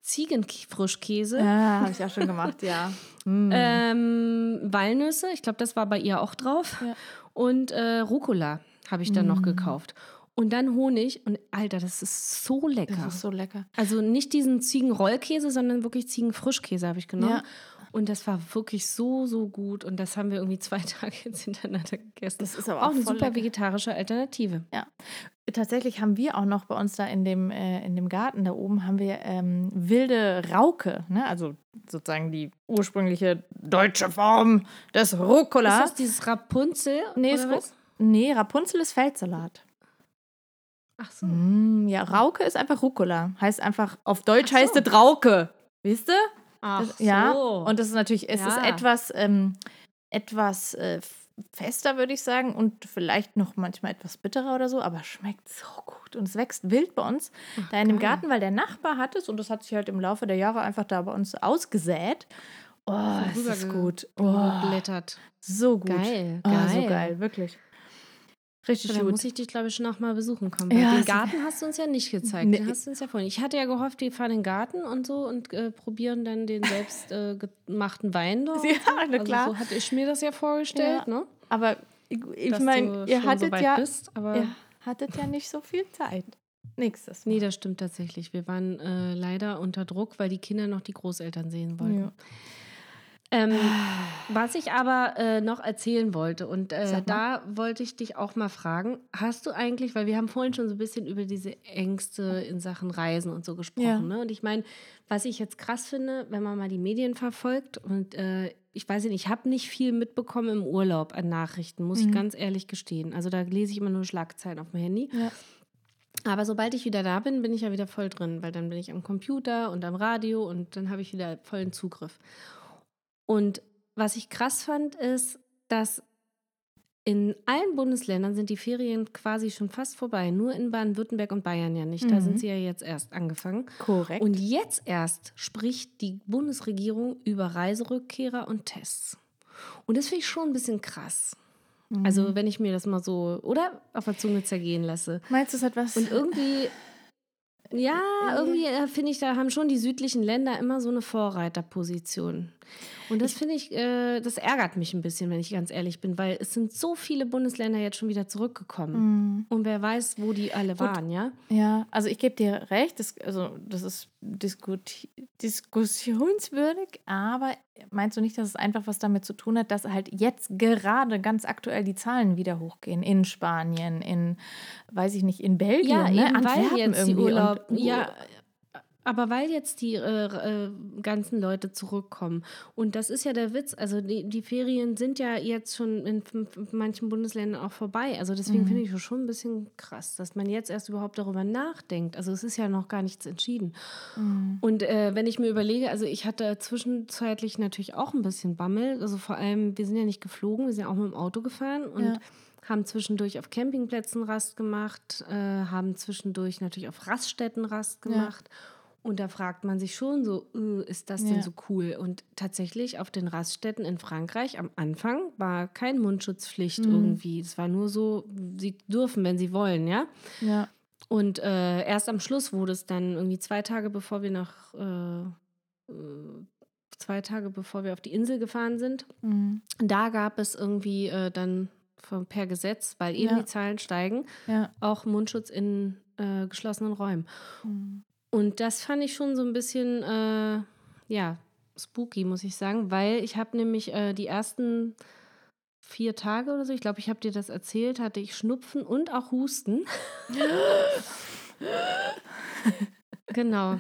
Ziegenfrischkäse, Ja, habe ich auch schon gemacht, ja. (laughs) Mm. ähm, Walnüsse, ich glaube, das war bei ihr auch drauf. Ja. Und äh, Rucola habe ich dann noch gekauft. Und dann Honig. Und Alter, das ist so lecker. das ist so lecker. also nicht diesen Ziegenrollkäse, sondern wirklich Ziegenfrischkäse habe ich genommen. Ja. Und das war wirklich so, so gut. Und das haben wir irgendwie zwei (laughs) Tage jetzt hintereinander gegessen. Das ist aber auch auch eine super lecker. vegetarische Alternative. Ja. Tatsächlich haben wir auch noch bei uns da in dem, äh, in dem Garten da oben haben wir ähm, wilde Rauke, ne? also sozusagen die ursprüngliche deutsche Form des Rucola. Ist das dieses Rapunzel? nee, oder was? Nee, Rapunzel ist Feldsalat. Ach so. Mm, ja, Rauke ist einfach Rucola. Heißt einfach, auf Deutsch so. heißt es Rauke. Wisst ihr? Ach Das- Ja. so. Und das ist natürlich, es ist Ja. etwas, ähm, etwas äh, fester, würde ich sagen, und vielleicht noch manchmal etwas bitterer oder so, aber schmeckt so gut. Und es wächst wild bei uns da in dem geil. Garten, weil der Nachbar hat es und das hat sich halt im Laufe der Jahre einfach da bei uns ausgesät. Oh, es ist gut. Oh, Blättert. so gut. Geil, Oh, so geil. geil, wirklich. Richtig Da gut. muss ich dich, glaube ich, noch mal besuchen kommen. Ja, den Garten hast du uns ja nicht gezeigt. Nee. Den hast du uns ja vorhin. Ich hatte ja gehofft, die fahren in den Garten und so und äh, probieren dann den selbst äh, gemachten Wein (laughs) dort. Ja, na also klar. So hatte ich mir das ja vorgestellt, ne? Aber ich, ich meine, ihr schon hattet so ja, bist, aber ihr hattet ja nicht so viel Zeit. Nächstes Mal. nee, das stimmt tatsächlich. Wir waren äh, leider unter Druck, weil die Kinder noch die Großeltern sehen wollten. Ja. Ähm, (sighs) was ich aber äh, noch erzählen wollte, und äh, da wollte ich dich auch mal fragen, hast du eigentlich, weil wir haben vorhin schon so ein bisschen über diese Ängste in Sachen Reisen und so gesprochen, Ja. ne? Und ich meine, was ich jetzt krass finde, wenn man mal die Medien verfolgt und äh, ich weiß nicht, ich habe nicht viel mitbekommen im Urlaub an Nachrichten, muss ich Mhm. ganz ehrlich gestehen. Also da lese ich immer nur Schlagzeilen auf dem Handy. Ja. Aber sobald ich wieder da bin, bin ich ja wieder voll drin, weil dann bin ich am Computer und am Radio und dann habe ich wieder vollen Zugriff. Und was ich krass fand, ist, dass in allen Bundesländern sind die Ferien quasi schon fast vorbei. Nur in Baden-Württemberg und Bayern ja nicht. Da Mhm. sind sie ja jetzt erst angefangen. Korrekt. Und jetzt erst spricht die Bundesregierung über Reiserückkehrer und Tests. Und das finde ich schon ein bisschen krass. Mhm. Also, wenn ich mir das mal so, oder auf der Zunge zergehen lasse. Meinst du, es hat was? Und irgendwie, ja, irgendwie äh, finde ich, da haben schon die südlichen Länder immer so eine Vorreiterposition. Und das finde ich, äh, das ärgert mich ein bisschen, wenn ich ganz ehrlich bin, weil es sind so viele Bundesländer jetzt schon wieder zurückgekommen. Mhm. Und wer weiß, wo die alle waren, ja? Ja, also ich gebe dir recht, das, also das ist diskuti diskussionswürdig, aber meinst du nicht, dass es einfach was damit zu tun hat, dass halt jetzt gerade ganz aktuell die Zahlen wieder hochgehen in Spanien, in, weiß ich nicht, in Belgien, Ja, ne? weil Antwerpen jetzt irgendwie und- Urlaub, ja, aber weil jetzt die äh, äh, ganzen Leute zurückkommen. Und das ist ja der Witz. Also die, die Ferien sind ja jetzt schon in manchen Bundesländern auch vorbei. Also deswegen Mhm. finde ich es schon ein bisschen krass, dass man jetzt erst überhaupt darüber nachdenkt. Also es ist ja noch gar nichts entschieden. Mhm. Und äh, wenn ich mir überlege, also ich hatte zwischenzeitlich natürlich auch ein bisschen Bammel. Also vor allem, wir sind ja nicht geflogen, wir sind ja auch mit dem Auto gefahren und Ja. haben zwischendurch auf Campingplätzen Rast gemacht, äh, haben zwischendurch natürlich auf Raststätten Rast Ja. Und da fragt man sich schon so, äh, ist das denn Ja. so cool? Und tatsächlich auf den Raststätten in Frankreich am Anfang war kein Mundschutzpflicht Mhm. irgendwie. Es war nur so, sie dürfen, wenn sie wollen, ja. Ja. Und äh, erst am Schluss wurde es dann irgendwie zwei Tage bevor wir nach äh, äh, zwei Tage bevor wir auf die Insel gefahren sind, Mhm. da gab es irgendwie äh, dann von, per Gesetz, weil eben Ja. die Zahlen steigen, Ja. auch Mundschutz in äh, geschlossenen Räumen. Mhm. Und das fand ich schon so ein bisschen, äh, ja, spooky, muss ich sagen, weil ich habe nämlich äh, die ersten vier Tage oder so, ich glaube, ich habe dir das erzählt, hatte ich Schnupfen und auch Husten. (laughs) genau.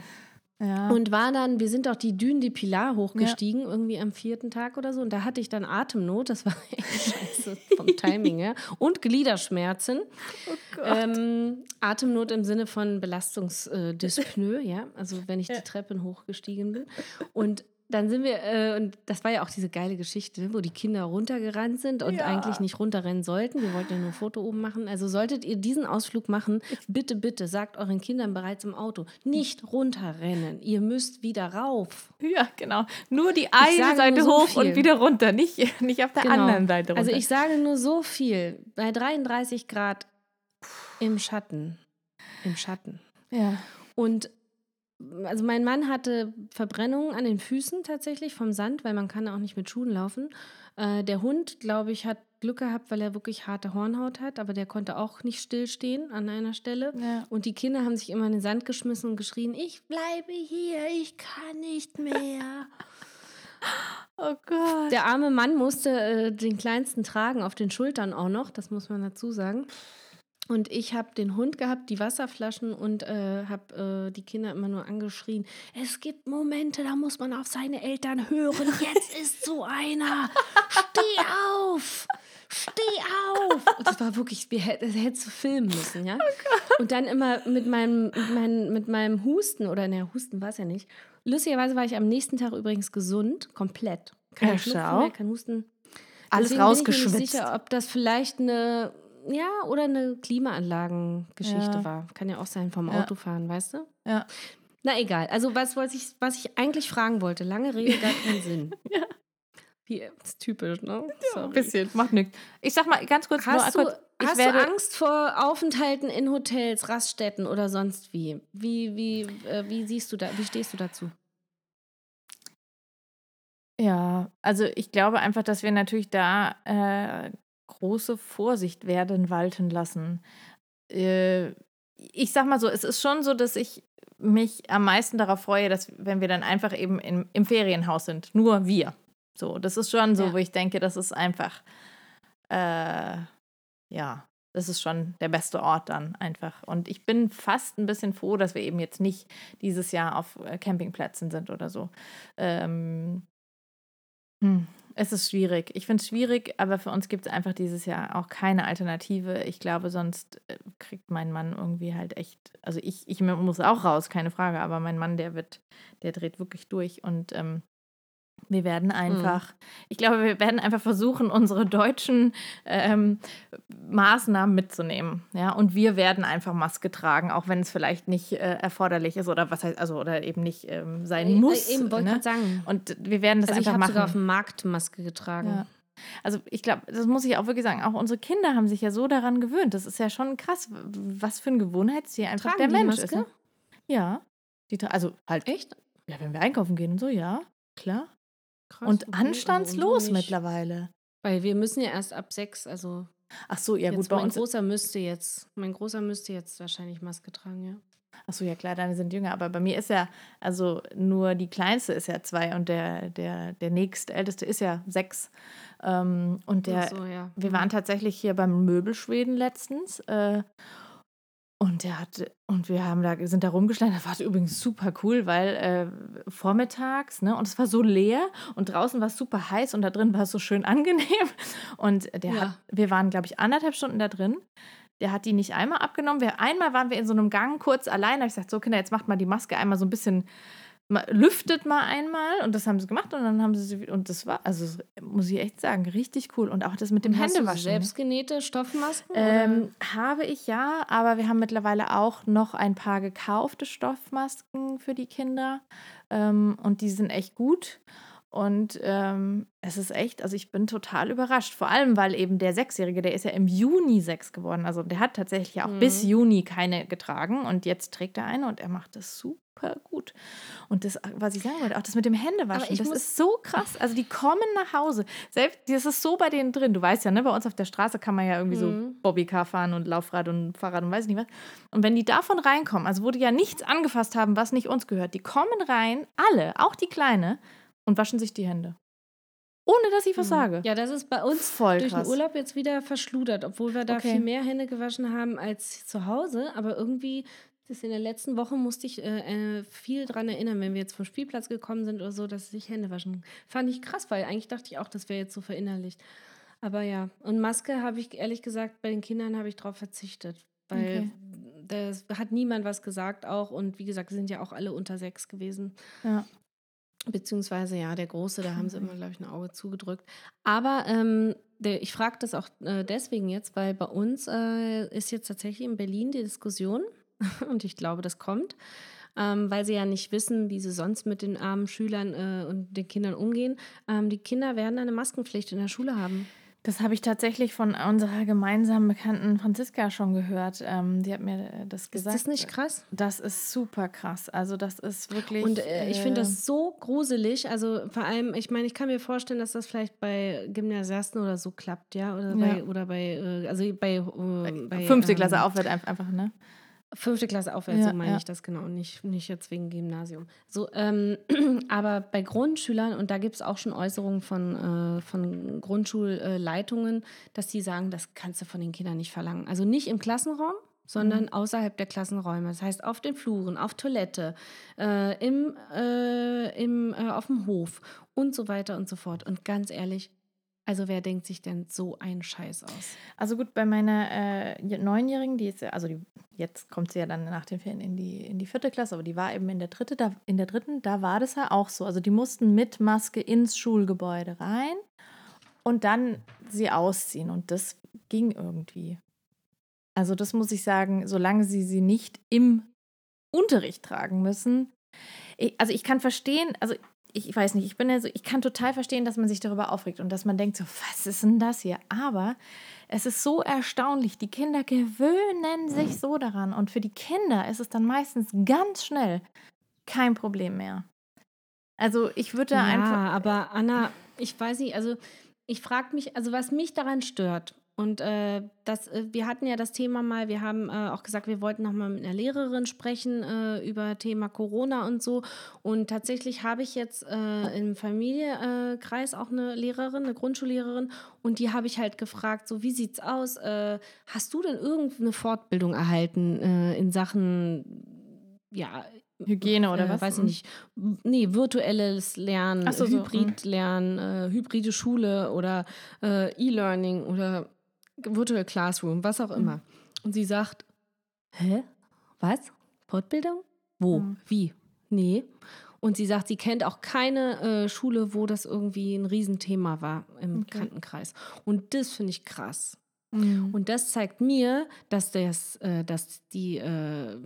Ja. Und war dann, wir sind auch die Dünen die Pilar hochgestiegen, irgendwie am vierten Tag oder so. Und da hatte ich dann Atemnot, das war (laughs) echt scheiße vom Timing her. Und Gliederschmerzen. oh Ähm, Atemnot im Sinne von Belastungsdyspnoe, ja. Also wenn ich die Treppen hochgestiegen bin. Und dann sind wir, äh, und das war ja auch diese geile Geschichte, wo die Kinder runtergerannt sind und Ja. eigentlich nicht runterrennen sollten. Wir wollten ja nur ein Foto oben machen. Also solltet ihr diesen Ausflug machen, bitte, bitte sagt euren Kindern bereits im Auto, nicht runterrennen. Ihr müsst wieder rauf. ja, genau. Nur die eine Seite so hoch viel. und wieder runter, nicht, nicht auf der Genau. anderen Seite runter. Also ich sage nur so viel. Bei 33 Grad im Schatten. Im Schatten. ja. Und also mein Mann hatte Verbrennungen an den Füßen tatsächlich vom Sand, weil man kann auch nicht mit Schuhen laufen. Äh, der Hund, glaube ich, hat Glück gehabt, weil er wirklich harte Hornhaut hat, aber der konnte auch nicht stillstehen an einer Stelle. Ja. Und die Kinder haben sich immer in den Sand geschmissen und geschrien, ich bleibe hier, ich kann nicht mehr. (laughs) Oh Gott. Der arme Mann musste äh, den kleinsten tragen, auf den Schultern auch noch, das muss man dazu sagen. Und ich habe den Hund gehabt, die Wasserflaschen und äh, habe äh, die Kinder immer nur angeschrien. Es gibt Momente, da muss man auf seine Eltern hören. Jetzt (laughs) ist so einer. Steh auf! steh auf! Und das war wirklich, wir hätt- das hättest du filmen müssen, ja? und dann immer mit meinem, mit, meinem, mit meinem Husten, oder ne, Husten war es ja nicht. Lustigerweise war ich am nächsten Tag übrigens gesund, komplett. Kein Ja, Schnupfen schau. mehr, kein Husten. Alles Deswegen bin ich mir rausgeschwitzt. nicht sicher, ob das vielleicht eine, ja, oder eine Klimaanlagengeschichte Ja. war. Kann ja auch sein vom Ja. Autofahren, weißt du? Ja. Na egal. Also was, was, ich, was ich eigentlich fragen wollte, lange Rede, gar keinen (laughs) Sinn. Ja. Wie, das ist typisch, ne? Ein bisschen, macht nichts. Ich sag mal ganz kurz, Hast, nur du, ich hast werde, du Angst vor Aufenthalten in Hotels, Raststätten oder sonst wie? Wie, wie, äh, wie siehst du da, wie stehst du dazu? Ja, also ich glaube einfach, dass wir natürlich da äh, große Vorsicht werden walten lassen. Äh, ich sag mal so, es ist schon so, dass ich mich am meisten darauf freue, dass wenn wir dann einfach eben im, im Ferienhaus sind, nur wir. So, das ist schon so, Ja. wo ich denke, das ist einfach, äh, ja, das ist schon der beste Ort dann einfach. Und ich bin fast ein bisschen froh, dass wir eben jetzt nicht dieses Jahr auf äh, Campingplätzen sind oder so. Ähm, hm, es ist schwierig. Ich finde es schwierig, aber für uns gibt es einfach dieses Jahr auch keine Alternative. Ich glaube, sonst äh, kriegt mein Mann irgendwie halt echt, also ich, ich muss auch raus, keine Frage, aber mein Mann, der wird, der dreht wirklich durch und ähm, wir werden einfach, ich glaube, wir werden einfach versuchen, unsere deutschen ähm, Maßnahmen mitzunehmen. Ja, und wir werden einfach Maske tragen, auch wenn es vielleicht nicht äh, erforderlich ist oder was heißt, also oder eben nicht ähm, sein muss. Äh, eben, wollte ne? gerade sagen. Und wir werden das Also ich einfach habe machen. sogar auf dem Markt Maske getragen. Ja. Also ich glaube, das muss ich auch wirklich sagen, auch unsere Kinder haben sich ja so daran gewöhnt. Das ist ja schon krass, was für ein Gewohnheitstier einfach Tragen der die Mensch Maske? ist. Ne? Ja. Die, also halt, Echt? ja, wenn wir einkaufen gehen und so, ja, klar. Krass, und also anstandslos mittlerweile. Weil wir müssen ja erst ab sechs, also Ach so, ja gut, bei mein uns. großer müsste jetzt, mein großer müsste jetzt wahrscheinlich Maske tragen, ja. Ach so, ja klar, deine sind jünger, aber bei mir ist ja, also nur die kleinste ist ja zwei und der, der, der nächstälteste ist ja sechs. Ähm, und der, so, ja. Wir waren tatsächlich hier beim Möbelschweden letztens. Äh, und der hat, und wir haben da, sind da rumgeschlagen. Das war übrigens super cool, weil äh, vormittags, ne, und es war so leer und draußen war es super heiß und da drin war es so schön (laughs) angenehm. Und der Ja. hat, wir waren, glaube ich, anderthalb Stunden da drin. Der hat die nicht einmal abgenommen. Wir, einmal waren wir in so einem Gang kurz allein. Da habe ich gesagt, so Kinder, jetzt macht mal die Maske einmal so ein bisschen, lüftet mal einmal. Und das haben sie gemacht und dann haben sie sie, und das war, also muss ich echt sagen, richtig cool. Und auch das mit dem Und hast du Händewaschen. ne? selbstgenähte Stoffmasken? Ähm, habe ich ja, aber wir haben mittlerweile auch noch ein paar gekaufte Stoffmasken für die Kinder. Ähm, und die sind echt gut. Und ähm, es ist echt, also ich bin total überrascht. Vor allem, weil eben der Sechsjährige, der ist ja im Juni sechs geworden. Also der hat tatsächlich auch Mhm. bis Juni keine getragen. Und jetzt trägt er eine und er macht das super gut. Und das, was ich sagen wollte, auch das mit dem Händewaschen, das ist so krass. Also die kommen nach Hause. Selbst, das ist so bei denen drin. Du weißt ja, ne, bei uns auf der Straße kann man ja irgendwie so Mhm. Bobbycar fahren und Laufrad und Fahrrad und weiß nicht was. Und wenn die davon reinkommen, also wo die ja nichts angefasst haben, was nicht uns gehört, die kommen rein, alle, auch die Kleine, und waschen sich die Hände. Ohne dass ich was sage. Ja, das ist bei uns Voll durch krass. den Urlaub jetzt wieder verschludert, obwohl wir da Okay. viel mehr Hände gewaschen haben als zu Hause. Aber irgendwie, das in der letzten Woche musste ich äh, äh, viel dran erinnern, wenn wir jetzt vom Spielplatz gekommen sind oder so, dass sich Hände waschen. Fand ich krass, weil eigentlich dachte ich auch, das wäre jetzt so verinnerlicht. Aber ja, und Maske habe ich ehrlich gesagt, bei den Kindern habe ich drauf verzichtet. Weil Okay. das hat niemand was gesagt auch. Und wie gesagt, sind ja auch alle unter sechs gewesen. Ja. Beziehungsweise, ja, der Große, da haben sie immer, glaube ich, ein Auge zugedrückt. Aber ähm, der, ich frage das auch äh, deswegen jetzt, weil bei uns äh, ist jetzt tatsächlich in Berlin die Diskussion, (laughs) und ich glaube, das kommt, ähm, weil sie ja nicht wissen, wie sie sonst mit den armen Schülern äh, und den Kindern umgehen. Ähm, die Kinder werden eine Maskenpflicht in der Schule haben. Das habe ich tatsächlich von unserer gemeinsamen Bekannten Franziska schon gehört. Ähm, die hat mir äh, das Ist gesagt. das nicht krass? Das ist super krass. Also das ist wirklich. Und äh, ich finde äh, das so gruselig. Also vor allem, ich meine, ich kann mir vorstellen, dass das vielleicht bei Gymnasiasten oder so klappt, ja, oder Ja. bei oder bei äh, also bei, äh, bei fünfte Klasse ähm, aufwärts einfach, ne? Fünfte Klasse aufwärts, Ja, so meine ja. ich das genau, nicht, nicht jetzt wegen Gymnasium. So, ähm, (clears throat) aber bei Grundschülern, und da gibt es auch schon Äußerungen von, äh, von Grundschulleitungen, dass die sagen, das kannst du von den Kindern nicht verlangen. Also nicht im Klassenraum, sondern außerhalb der Klassenräume. Das heißt auf den Fluren, auf Toilette, äh, im, äh, im, äh, auf dem Hof und so weiter und so fort. Und ganz ehrlich, Also wer denkt sich denn so einen Scheiß aus? Also gut, bei meiner äh, Neunjährigen, die ist ja, also die, jetzt kommt sie ja dann nach den Ferien in die, in die vierte Klasse, aber die war eben in der dritte, da, in der dritten, da war das ja auch so. Also die mussten mit Maske ins Schulgebäude rein und dann sie ausziehen. Und das ging irgendwie. Also das muss ich sagen, solange sie sie nicht im Unterricht tragen müssen. Ich, also ich kann verstehen, also ich weiß nicht, ich bin ja so, ich kann total verstehen, dass man sich darüber aufregt und dass man denkt, so, was ist denn das hier? Aber es ist so erstaunlich, die Kinder gewöhnen sich so daran und für die Kinder ist es dann meistens ganz schnell kein Problem mehr. Also ich würde ja, einfach. Aber Anna, ich weiß nicht, also ich frage mich, also was mich daran stört, und äh, das, äh, wir hatten ja das Thema mal, wir haben äh, auch gesagt, wir wollten nochmal mit einer Lehrerin sprechen äh, über Thema Corona und so. Und tatsächlich habe ich jetzt äh, im Familienkreis auch eine Lehrerin, eine Grundschullehrerin, und die habe ich halt gefragt, so wie sieht's aus? Hast du denn irgendeine Fortbildung erhalten in Sachen ja, Hygiene oder äh, was? Weiß ich nicht. Nee, virtuelles Lernen, so, Hybrid-Lernen, so, äh, hybride Schule oder äh, E-Learning oder Virtual Classroom, was auch immer. Mhm. Und sie sagt, hä? Was? Fortbildung? Wo? Mhm. Wie? Nee. Und sie sagt, sie kennt auch keine äh, Schule, wo das irgendwie ein Riesenthema war im okay. Krankenkreis. Und das finde ich krass. Mhm. Und das zeigt mir, dass, das, äh, dass die äh,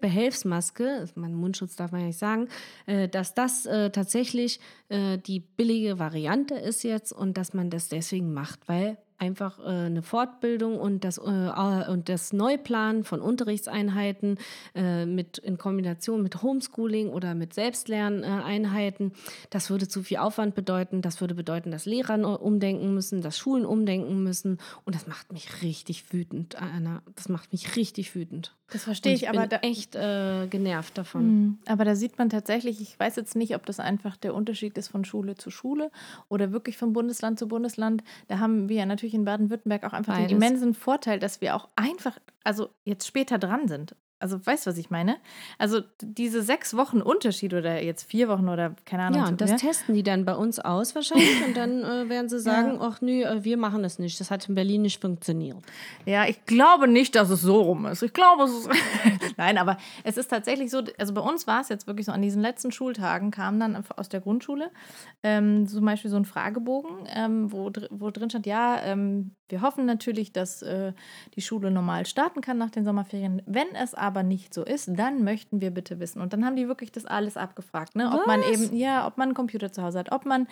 Behelfsmaske, mein Mundschutz darf man ja nicht sagen, äh, dass das äh, tatsächlich äh, die billige Variante ist jetzt und dass man das deswegen macht, weil einfach äh, eine Fortbildung und das, äh, und das Neuplanen von Unterrichtseinheiten äh, mit, in Kombination mit Homeschooling oder mit Selbstlerneinheiten, das würde zu viel Aufwand bedeuten. Das würde bedeuten, dass Lehrer umdenken müssen, dass Schulen umdenken müssen. Und das macht mich richtig wütend, Anna. Das macht mich richtig wütend. Das verstehe ich, ich, aber bin echt äh, genervt davon. Mhm. Aber da sieht man tatsächlich, ich weiß jetzt nicht, ob das einfach der Unterschied ist von Schule zu Schule oder wirklich von Bundesland zu Bundesland. Da haben wir ja natürlich in Baden-Württemberg auch einfach Beides. den immensen Vorteil, dass wir auch einfach, also jetzt später dran sind. Also weißt du, was ich meine? Also diese sechs Wochen Unterschied oder jetzt vier Wochen oder keine Ahnung. Ja, und das mehr. testen die dann bei uns aus wahrscheinlich und dann (laughs) äh, werden sie sagen, ja. ach nö, äh, wir machen das nicht. Das hat in Berlin nicht funktioniert. Ja, ich glaube nicht, dass es so rum ist. Ich glaube, es ist (laughs) Nein, aber es ist tatsächlich so, also bei uns war es jetzt wirklich so, an diesen letzten Schultagen kam dann aus der Grundschule ähm, zum Beispiel so ein Fragebogen, ähm, wo, wo drin stand, ja, ähm, wir hoffen natürlich, dass äh, die Schule normal starten kann nach den Sommerferien. Wenn es aber nicht so ist, dann möchten wir bitte wissen. Und dann haben die wirklich das alles abgefragt, ne? Ob man eben, ja, ob man einen Computer zu Hause hat, ob man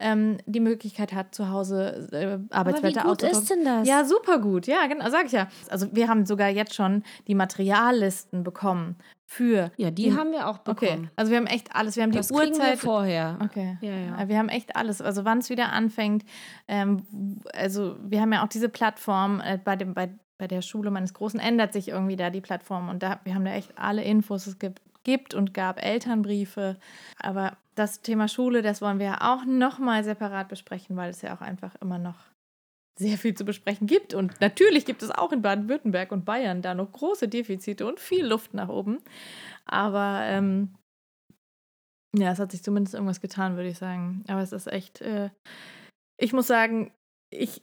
ähm, die Möglichkeit hat, zu Hause äh, Arbeitswerte Aber wie gut ist denn das? Ja, super gut. Ja, genau, sag ich ja. Also wir haben sogar jetzt schon die Materiallisten bekommen für. Ja, die, die, haben wir auch bekommen. Okay, also wir haben echt alles. Wir haben das die Uhrzeit vorher. Okay, ja, ja. Wir haben echt alles. Also wann es wieder anfängt. Ähm, also wir haben ja auch diese Plattform äh, bei dem bei bei der Schule meines Großen ändert sich irgendwie da die Plattform und da wir haben da echt alle Infos. Es gibt gibt und gab Elternbriefe. Aber das Thema Schule, das wollen wir auch nochmal separat besprechen, weil es ja auch einfach immer noch sehr viel zu besprechen gibt. Und natürlich gibt es auch in Baden-Württemberg und Bayern da noch große Defizite und viel Luft nach oben. Aber ähm, ja, es hat sich zumindest irgendwas getan, würde ich sagen. Aber es ist echt, äh, ich muss sagen, ich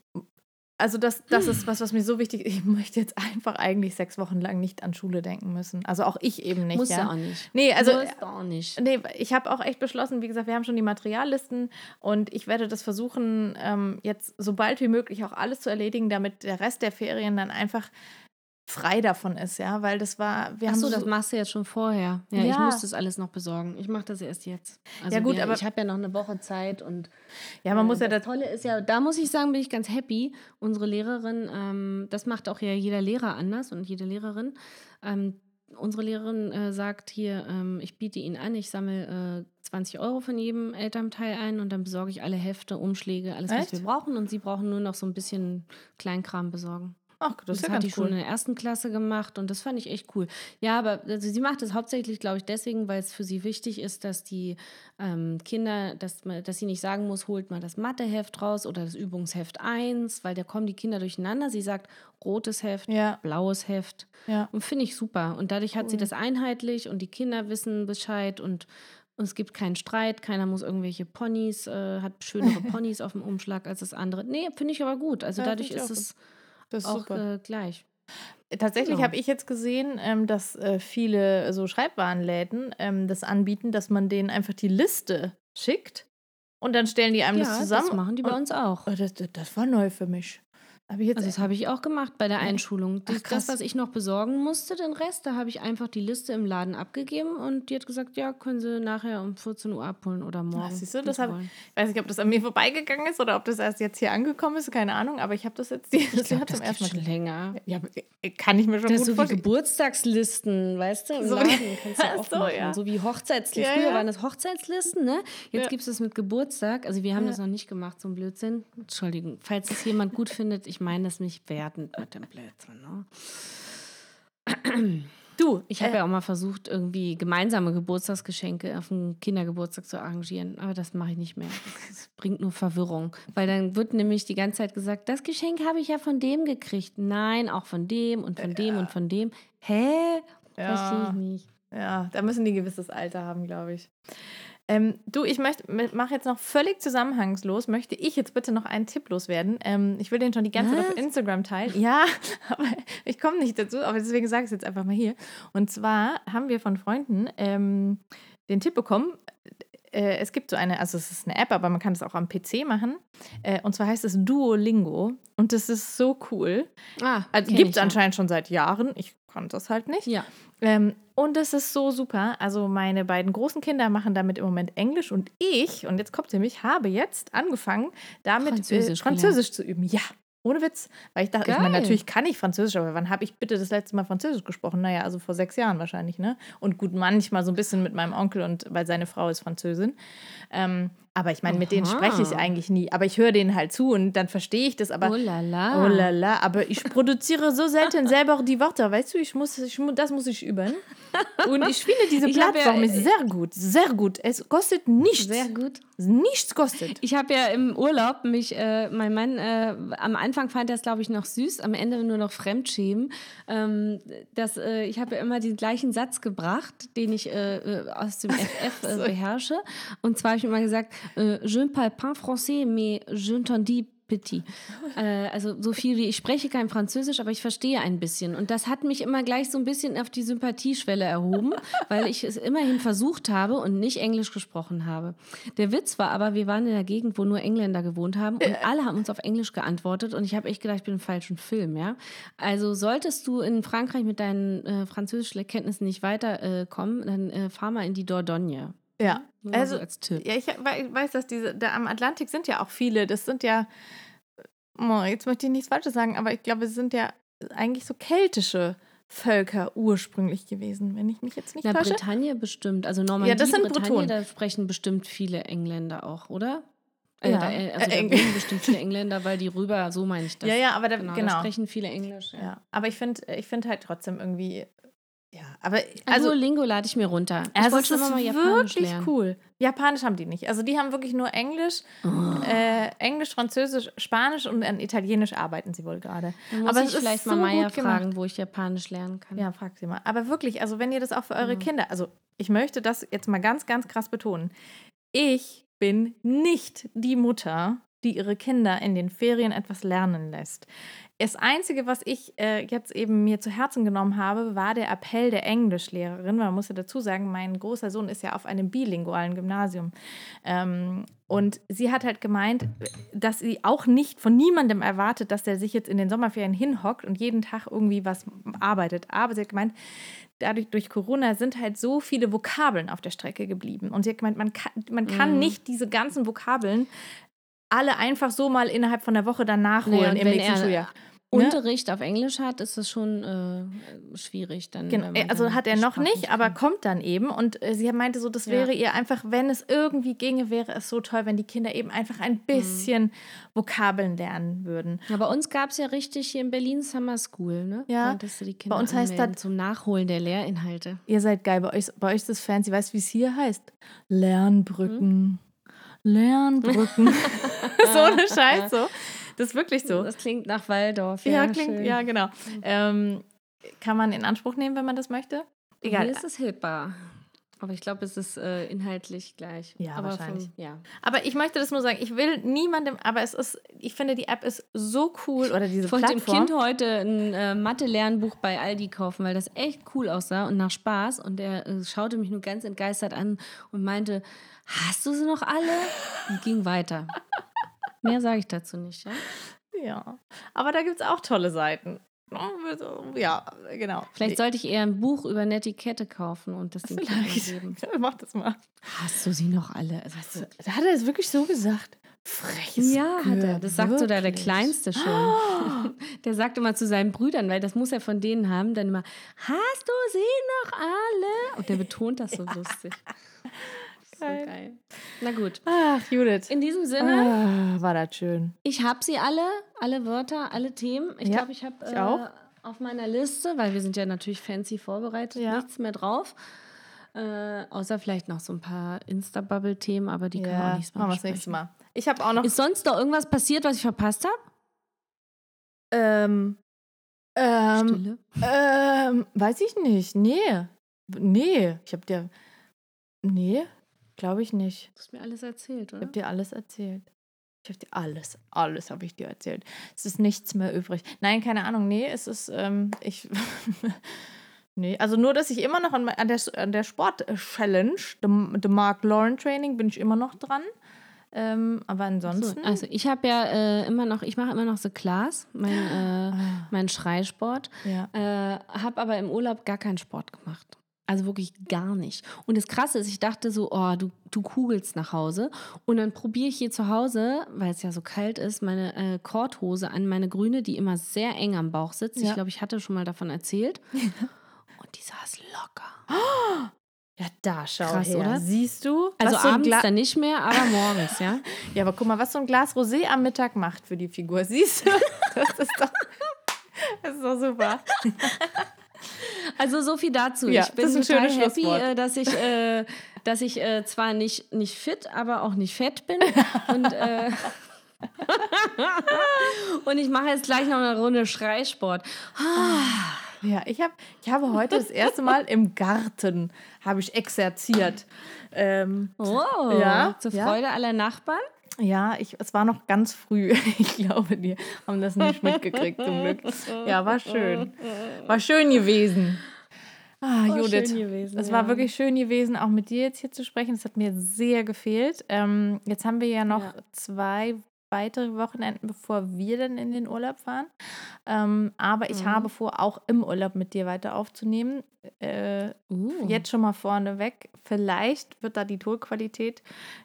also das, das ist was, was mir so wichtig ist. Ich möchte jetzt einfach eigentlich sechs Wochen lang nicht an Schule denken müssen. Also auch ich eben nicht. Muss ja, auch nicht. Nee, also Muss auch nicht. Nee, ich habe auch echt beschlossen, wie gesagt, wir haben schon die Materiallisten und ich werde das versuchen, ähm, jetzt so bald wie möglich auch alles zu erledigen, damit der Rest der Ferien dann einfach frei davon ist, ja, weil das war, wir Ach so, das machst du jetzt schon vorher. Ja, ja. ich muss das alles noch besorgen. Ich mache das erst jetzt. Also ja gut, wir, aber ich habe ja noch eine Woche Zeit und ja, man äh, muss ja das Tolle ist ja, da muss ich sagen, bin ich ganz happy. Unsere Lehrerin, ähm, das macht auch ja jeder Lehrer anders und jede Lehrerin. Ähm, unsere Lehrerin äh, sagt hier, ähm, ich biete Ihnen an, ich sammle äh, 20 Euro von jedem Elternteil ein und dann besorge ich alle Hefte, Umschläge, alles, Echt? was wir brauchen und Sie brauchen nur noch so ein bisschen Kleinkram besorgen. Ach, das, das ist ja hat die cool. schon in der ersten Klasse gemacht und das fand ich echt cool. Ja, aber also sie macht es hauptsächlich, glaube ich, deswegen, weil es für sie wichtig ist, dass die ähm, Kinder, dass, dass sie nicht sagen muss, holt mal das Matheheft raus oder das Übungsheft 1, weil da kommen die Kinder durcheinander. Sie sagt rotes Heft, ja. blaues Heft. Ja. Und finde ich super. Und dadurch hat cool. sie das einheitlich und die Kinder wissen Bescheid und Und es gibt keinen Streit, keiner muss irgendwelche Ponys, äh, hat schönere (laughs) Ponys auf dem Umschlag als das andere. Nee, finde ich aber gut. Also Ja, dadurch ist es Das ist auch super. äh, gleich. Tatsächlich Genau. habe ich jetzt gesehen, ähm, dass äh, viele so Schreibwarenläden ähm, das anbieten, dass man denen einfach die Liste schickt und dann stellen die einem ja, das zusammen. das machen die bei uns auch. Oh, das, das, das war neu für mich. Also das habe ich auch gemacht bei der Einschulung. Ach, Das, krass. das, was ich noch besorgen musste, den Rest, da habe ich einfach die Liste im Laden abgegeben und die hat gesagt, ja, können Sie nachher um 14 Uhr abholen oder morgen. siehst du, wie das hab-. Ich weiß nicht, ob das an mir vorbeigegangen ist oder ob das erst jetzt hier angekommen ist, keine Ahnung, aber ich habe das jetzt die, Ich das glaub, hat das zum ersten Mal. schon länger. Ja, kann ich mir schon Das gut ist so wie vorstellen. Geburtstagslisten, weißt du, im So wie- Laden (laughs) kannst du Ach auch so, machen. ja. So wie Hochzeitslisten. Ja, Früher ja. waren das Hochzeitslisten, ne? Jetzt Ja. gibt es das mit Geburtstag. Also wir haben Ja. das noch nicht gemacht, so ein Blödsinn. Entschuldigung, falls es jemand gut (laughs) findet, ich meine das nicht wertend mit dem Blödsinn. Ne? Du, Ich habe äh, ja auch mal versucht, irgendwie gemeinsame Geburtstagsgeschenke auf einen Kindergeburtstag zu arrangieren, aber das mache ich nicht mehr. Das bringt nur Verwirrung, weil dann wird nämlich die ganze Zeit gesagt, das Geschenk habe ich ja von dem gekriegt. Nein, auch von dem und von dem und von dem. Hä? Ja. Verstehe ich nicht. Ja, da müssen die gewisses Alter haben, glaube ich. Ähm, du, ich mache jetzt noch völlig zusammenhangslos, möchte ich jetzt bitte noch einen Tipp loswerden. Ähm, ich will den schon die ganze Zeit auf Was? Instagram teilen. Ja, (laughs) aber ich komme nicht dazu, aber deswegen sage ich es jetzt einfach mal hier. Und zwar haben wir von Freunden ähm, den Tipp bekommen, äh, es gibt so eine, also es ist eine App, aber man kann es auch am PC machen. Äh, und zwar heißt es Duolingo. Und das ist so cool. Ah, Also gibt es anscheinend schon seit Jahren. Ich konnte das halt nicht. Ja. Ähm, und es ist so super. Also meine beiden großen Kinder machen damit im Moment Englisch und ich, und jetzt kommt nämlich, habe jetzt angefangen, damit Französisch äh, Französisch zu üben. Ja. Ohne Witz. Weil ich dachte, ich meine, natürlich kann ich Französisch, aber wann habe ich bitte das letzte Mal Französisch gesprochen? Naja, also vor sechs Jahren wahrscheinlich, ne? Und gut, manchmal so ein bisschen mit meinem Onkel und weil seine Frau ist Französin. Ähm, aber ich meine, mit denen spreche ich eigentlich nie. Aber ich höre denen halt zu und dann verstehe ich das. Aber oh la la. Oh la la, aber ich produziere so selten (laughs) selber die Wörter, weißt du, ich muss, ich, das muss ich üben. Und ich finde diese (laughs) Ich hab ja- Plattform ist sehr gut, sehr gut. Es kostet nichts. Sehr gut. Nichts kostet. Ich habe ja im Urlaub mich, äh, mein Mann, äh, am Anfang fand er es, glaube ich, noch süß, am Ende nur noch Fremdschämen. Ähm, dass, äh, ich habe ja immer den gleichen Satz gebracht, den ich äh, äh, aus dem (laughs) FF äh, beherrsche. Und zwar habe ich immer gesagt, äh, je ne parle pas français, mais je t'entendis petit. Äh, also so viel wie ich spreche kein Französisch, aber ich verstehe ein bisschen. Und das hat mich immer gleich so ein bisschen auf die Sympathieschwelle erhoben, (laughs) weil ich es immerhin versucht habe und nicht Englisch gesprochen habe. Der Witz war aber, wir waren in der Gegend, wo nur Engländer gewohnt haben und alle haben uns auf Englisch geantwortet und ich habe echt gedacht, ich bin im falschen Film, ja. Also solltest du in Frankreich mit deinen äh, französischen Kenntnissen nicht weiterkommen, äh, dann äh, fahr mal in die Dordogne. Ja, Nur also so als Tipp. ja, ich we- weiß, dass diese, da am Atlantik sind ja auch viele, das sind ja, oh, jetzt möchte ich nichts Falsches sagen, aber ich glaube, es sind ja eigentlich so keltische Völker ursprünglich gewesen, wenn ich mich jetzt nicht Na, täusche. Bretagne bestimmt. Also Normandie, Ja, das sind Bretagne, Bretonen. da sprechen bestimmt viele Engländer auch, oder? Äh, Ja. da, äh, also Äh, da bestimmt viele Engländer, weil die rüber, so meine ich (laughs) das. Ja, ja, aber da, genau. genau. Da sprechen viele Englisch. Ja. Ja, aber ich finde ich find halt trotzdem irgendwie, ja, aber Also Lingo lade ich mir runter. Ich also wollte schon mal Japanisch wirklich lernen. cool. Japanisch haben die nicht. Also die haben wirklich nur Englisch, Oh. äh, Englisch, Französisch, Spanisch und an Italienisch arbeiten sie wohl gerade. Aber ich es ist vielleicht so mal Maya gut gemacht. fragen, wo ich Japanisch lernen kann. Ja, frag sie mal. Aber wirklich, also wenn ihr das auch für eure Mhm. Kinder, also ich möchte das jetzt mal ganz, ganz krass betonen. Ich bin nicht die Mutter, die ihre Kinder in den Ferien etwas lernen lässt. Das Einzige, was ich äh, jetzt eben mir zu Herzen genommen habe, war der Appell der Englischlehrerin. Man muss ja dazu sagen, mein großer Sohn ist ja auf einem bilingualen Gymnasium. Ähm, und sie hat halt gemeint, dass sie auch nicht von niemandem erwartet, dass der sich jetzt in den Sommerferien hinhockt und jeden Tag irgendwie was arbeitet. Aber sie hat gemeint, dadurch durch Corona sind halt so viele Vokabeln auf der Strecke geblieben. Und sie hat gemeint, man kann, man kann Mhm. nicht diese ganzen Vokabeln alle einfach so mal innerhalb von der Woche dann nachholen und im nächsten Schuljahr. Ne? Unterricht auf Englisch hat, ist das schon äh, schwierig. Dann, Genau, also hat er noch nicht, aber kann. kommt dann eben. Und äh, sie meinte so, das Ja. wäre ihr einfach, wenn es irgendwie ginge, wäre es so toll, wenn die Kinder eben einfach ein Mhm. bisschen Vokabeln lernen würden. Ja, bei uns gab es ja richtig hier in Berlin Summer School, ne? Ja. Bei uns heißt das- zum Nachholen der Lehrinhalte. Ihr seid geil, bei euch, bei euch ist das fancy. Weißt du, wie es hier heißt? Lernbrücken. Lernbrücken. (laughs) (laughs) so eine Scheiß so. (laughs) Das ist wirklich so. Das klingt nach Waldorf. Ja, Ja, klingt, schön. ja, genau. Ähm, kann man in Anspruch nehmen, wenn man das möchte? Egal. Hier ist es Hilpa. Aber ich glaube, es ist äh, inhaltlich gleich. Ja, aber wahrscheinlich. Vom, ja. Aber ich möchte das nur sagen, ich will niemandem, aber es ist, ich finde, die App ist so cool oder diese Ich wollte dem. Kind heute ein äh, Mathe-Lernbuch bei Aldi kaufen, weil das echt cool aussah und nach Spaß. Und er äh, schaute mich nur ganz entgeistert an und meinte, hast du sie noch alle? Und ging weiter. Mehr sage ich dazu nicht, ja? Ja, aber da gibt es auch tolle Seiten. Ja, genau. Vielleicht sollte ich eher ein Buch über Netiquette kaufen und das (laughs) dem Kind mal geben. Vielleicht. (laughs) Mach das mal. Hast du sie noch alle? Also, Hat er es wirklich so gesagt? Freches ja, hat er. Das sagt sogar der wirklich. Kleinste schon. (laughs) Der sagt immer zu seinen Brüdern, weil das muss er von denen haben, dann immer, hast du sie noch alle? Und der betont das so lustig. So Geil. geil. Na gut. Ach, Judith. In diesem Sinne, Ah, war das schön. ich habe sie alle, alle Wörter, alle Themen. Ich Ja, glaube, ich habe äh, auch. auf meiner Liste, weil wir sind ja natürlich fancy vorbereitet, Ja. nichts mehr drauf. Äh, außer vielleicht noch so ein paar Insta-Bubble-Themen, aber die können wir auch Ja, nächstes Mal machen wir das besprechen. nächste Mal. Ich habe auch noch. Ist sonst noch irgendwas passiert, was ich verpasst habe? Ähm, ähm, Stille. ähm, weiß ich nicht. Nee. Nee. Ich habe dir. Nee, glaube ich nicht. Du hast mir alles erzählt, Ich oder? habe dir alles erzählt. Ich habe dir alles, alles habe ich dir erzählt. Es ist nichts mehr übrig. Nein, keine Ahnung. Nee, es ist, ähm, ich, (laughs) nee, also nur, dass ich immer noch an, an der, an der Sport-Challenge, dem Mark Lauren Training, bin ich immer noch dran. Ähm, aber So, ansonsten, also ich habe ja äh, immer noch, ich mache immer noch so Class, mein, äh, (gasps) Ah. mein Schreisport, ja. äh, habe aber im Urlaub gar keinen Sport gemacht. Also wirklich gar nicht. Und das Krasse ist, ich dachte so, oh, du, du kugelst nach Hause. Und dann probiere ich hier zu Hause, weil es ja so kalt ist, meine äh, Korthose an, meine grüne, die immer sehr eng am Bauch sitzt. Ja. Ich glaube, ich hatte schon mal davon erzählt. (laughs) Und die saß locker. (gasps) ja, da schau Krass, her. oder? Siehst du? Also so abends dann nicht mehr, aber morgens, ja. (laughs) Ja, aber guck mal, was so ein Glas Rosé am Mittag macht für die Figur. Siehst du? (laughs) Das ist doch, das ist doch super. Also so viel dazu. Ja, ich bin total happy, äh, dass ich, äh, dass ich äh, zwar nicht, nicht fit, aber auch nicht fett bin. Und, äh, (laughs) und ich mache jetzt gleich noch eine Runde Schreisport. Ja, ich, hab, ich habe heute das erste Mal im Garten habe ich exerziert. Ähm, Oh, Ja, zur ja. Freude aller Nachbarn. Ja, ich, es war noch ganz früh. (laughs) Ich glaube, die haben das nicht mitgekriegt, zum Glück. Ja, war schön. War schön gewesen. Ah, War Judith, schön gewesen, es ja. war wirklich schön gewesen, auch mit dir jetzt hier zu sprechen. Es hat mir sehr gefehlt. Ähm, jetzt haben wir ja noch Ja. zwei weitere Wochenenden, bevor wir dann in den Urlaub fahren. Ähm, aber ich Mhm. habe vor, auch im Urlaub mit dir weiter aufzunehmen. Äh, Uh. Jetzt schon mal vorneweg. Vielleicht wird da die Tonqualität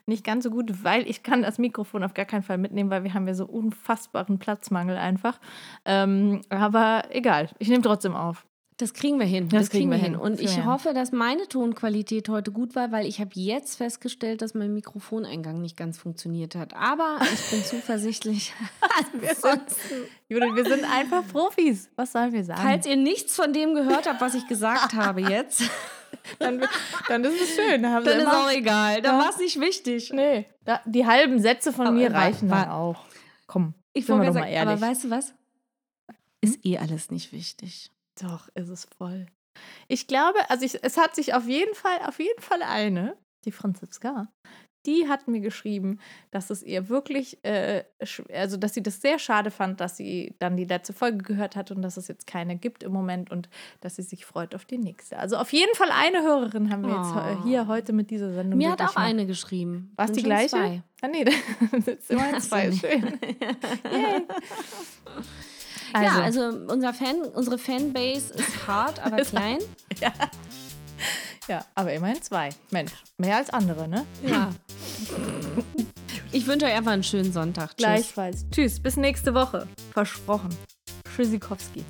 nicht ganz so gut, weil ich kann das Mikrofon auf gar keinen Fall mitnehmen, weil wir haben ja so unfassbaren Platzmangel einfach. Ähm, aber egal, ich nehme trotzdem auf. Das kriegen wir hin. Das kriegen wir hin. Und ich hoffe, dass meine Tonqualität heute gut war, weil ich habe jetzt festgestellt, dass mein Mikrofoneingang nicht ganz funktioniert hat. Aber ich bin (laughs) zuversichtlich. (laughs) Wir sind, Judith, wir sind einfach Profis. Was sollen wir sagen? Falls ihr nichts von dem gehört habt, was ich gesagt habe jetzt, (laughs) dann, dann ist es schön. Dann, haben dann sie ist auch egal. Dann Ja. war es nicht wichtig. Nee, da, die halben Sätze von Aber mir war- reichen dann war- auch. Komm, Ich sind wir doch mal ehrlich. aber weißt du was? Ist eh alles nicht wichtig. Doch, ist es voll. Ich glaube, also ich, es hat sich auf jeden Fall, auf jeden Fall eine, die Franziska, die hat mir geschrieben, dass es ihr wirklich, äh, also dass sie das sehr schade fand, dass sie dann die letzte Folge gehört hat und dass es jetzt keine gibt im Moment und dass sie sich freut auf die nächste. Also auf jeden Fall eine Hörerin haben wir jetzt Oh. äh, hier heute mit dieser Sendung. Mir hat auch eine geschrieben. War es die Sind gleiche? Zwei. Ah, nee, (laughs) das (laughs) immerhin so, zwei. nee. Schön. (laughs) Yay. ja, also unser Fan, unsere Fanbase ist hart, (laughs) aber klein. ja, aber immerhin zwei. Mensch, mehr als andere, ne? Ja. Ich wünsche euch einfach einen schönen Sonntag. Tschüss. Gleichfalls. Tschüss, bis nächste Woche. Versprochen. Tschüssikowski.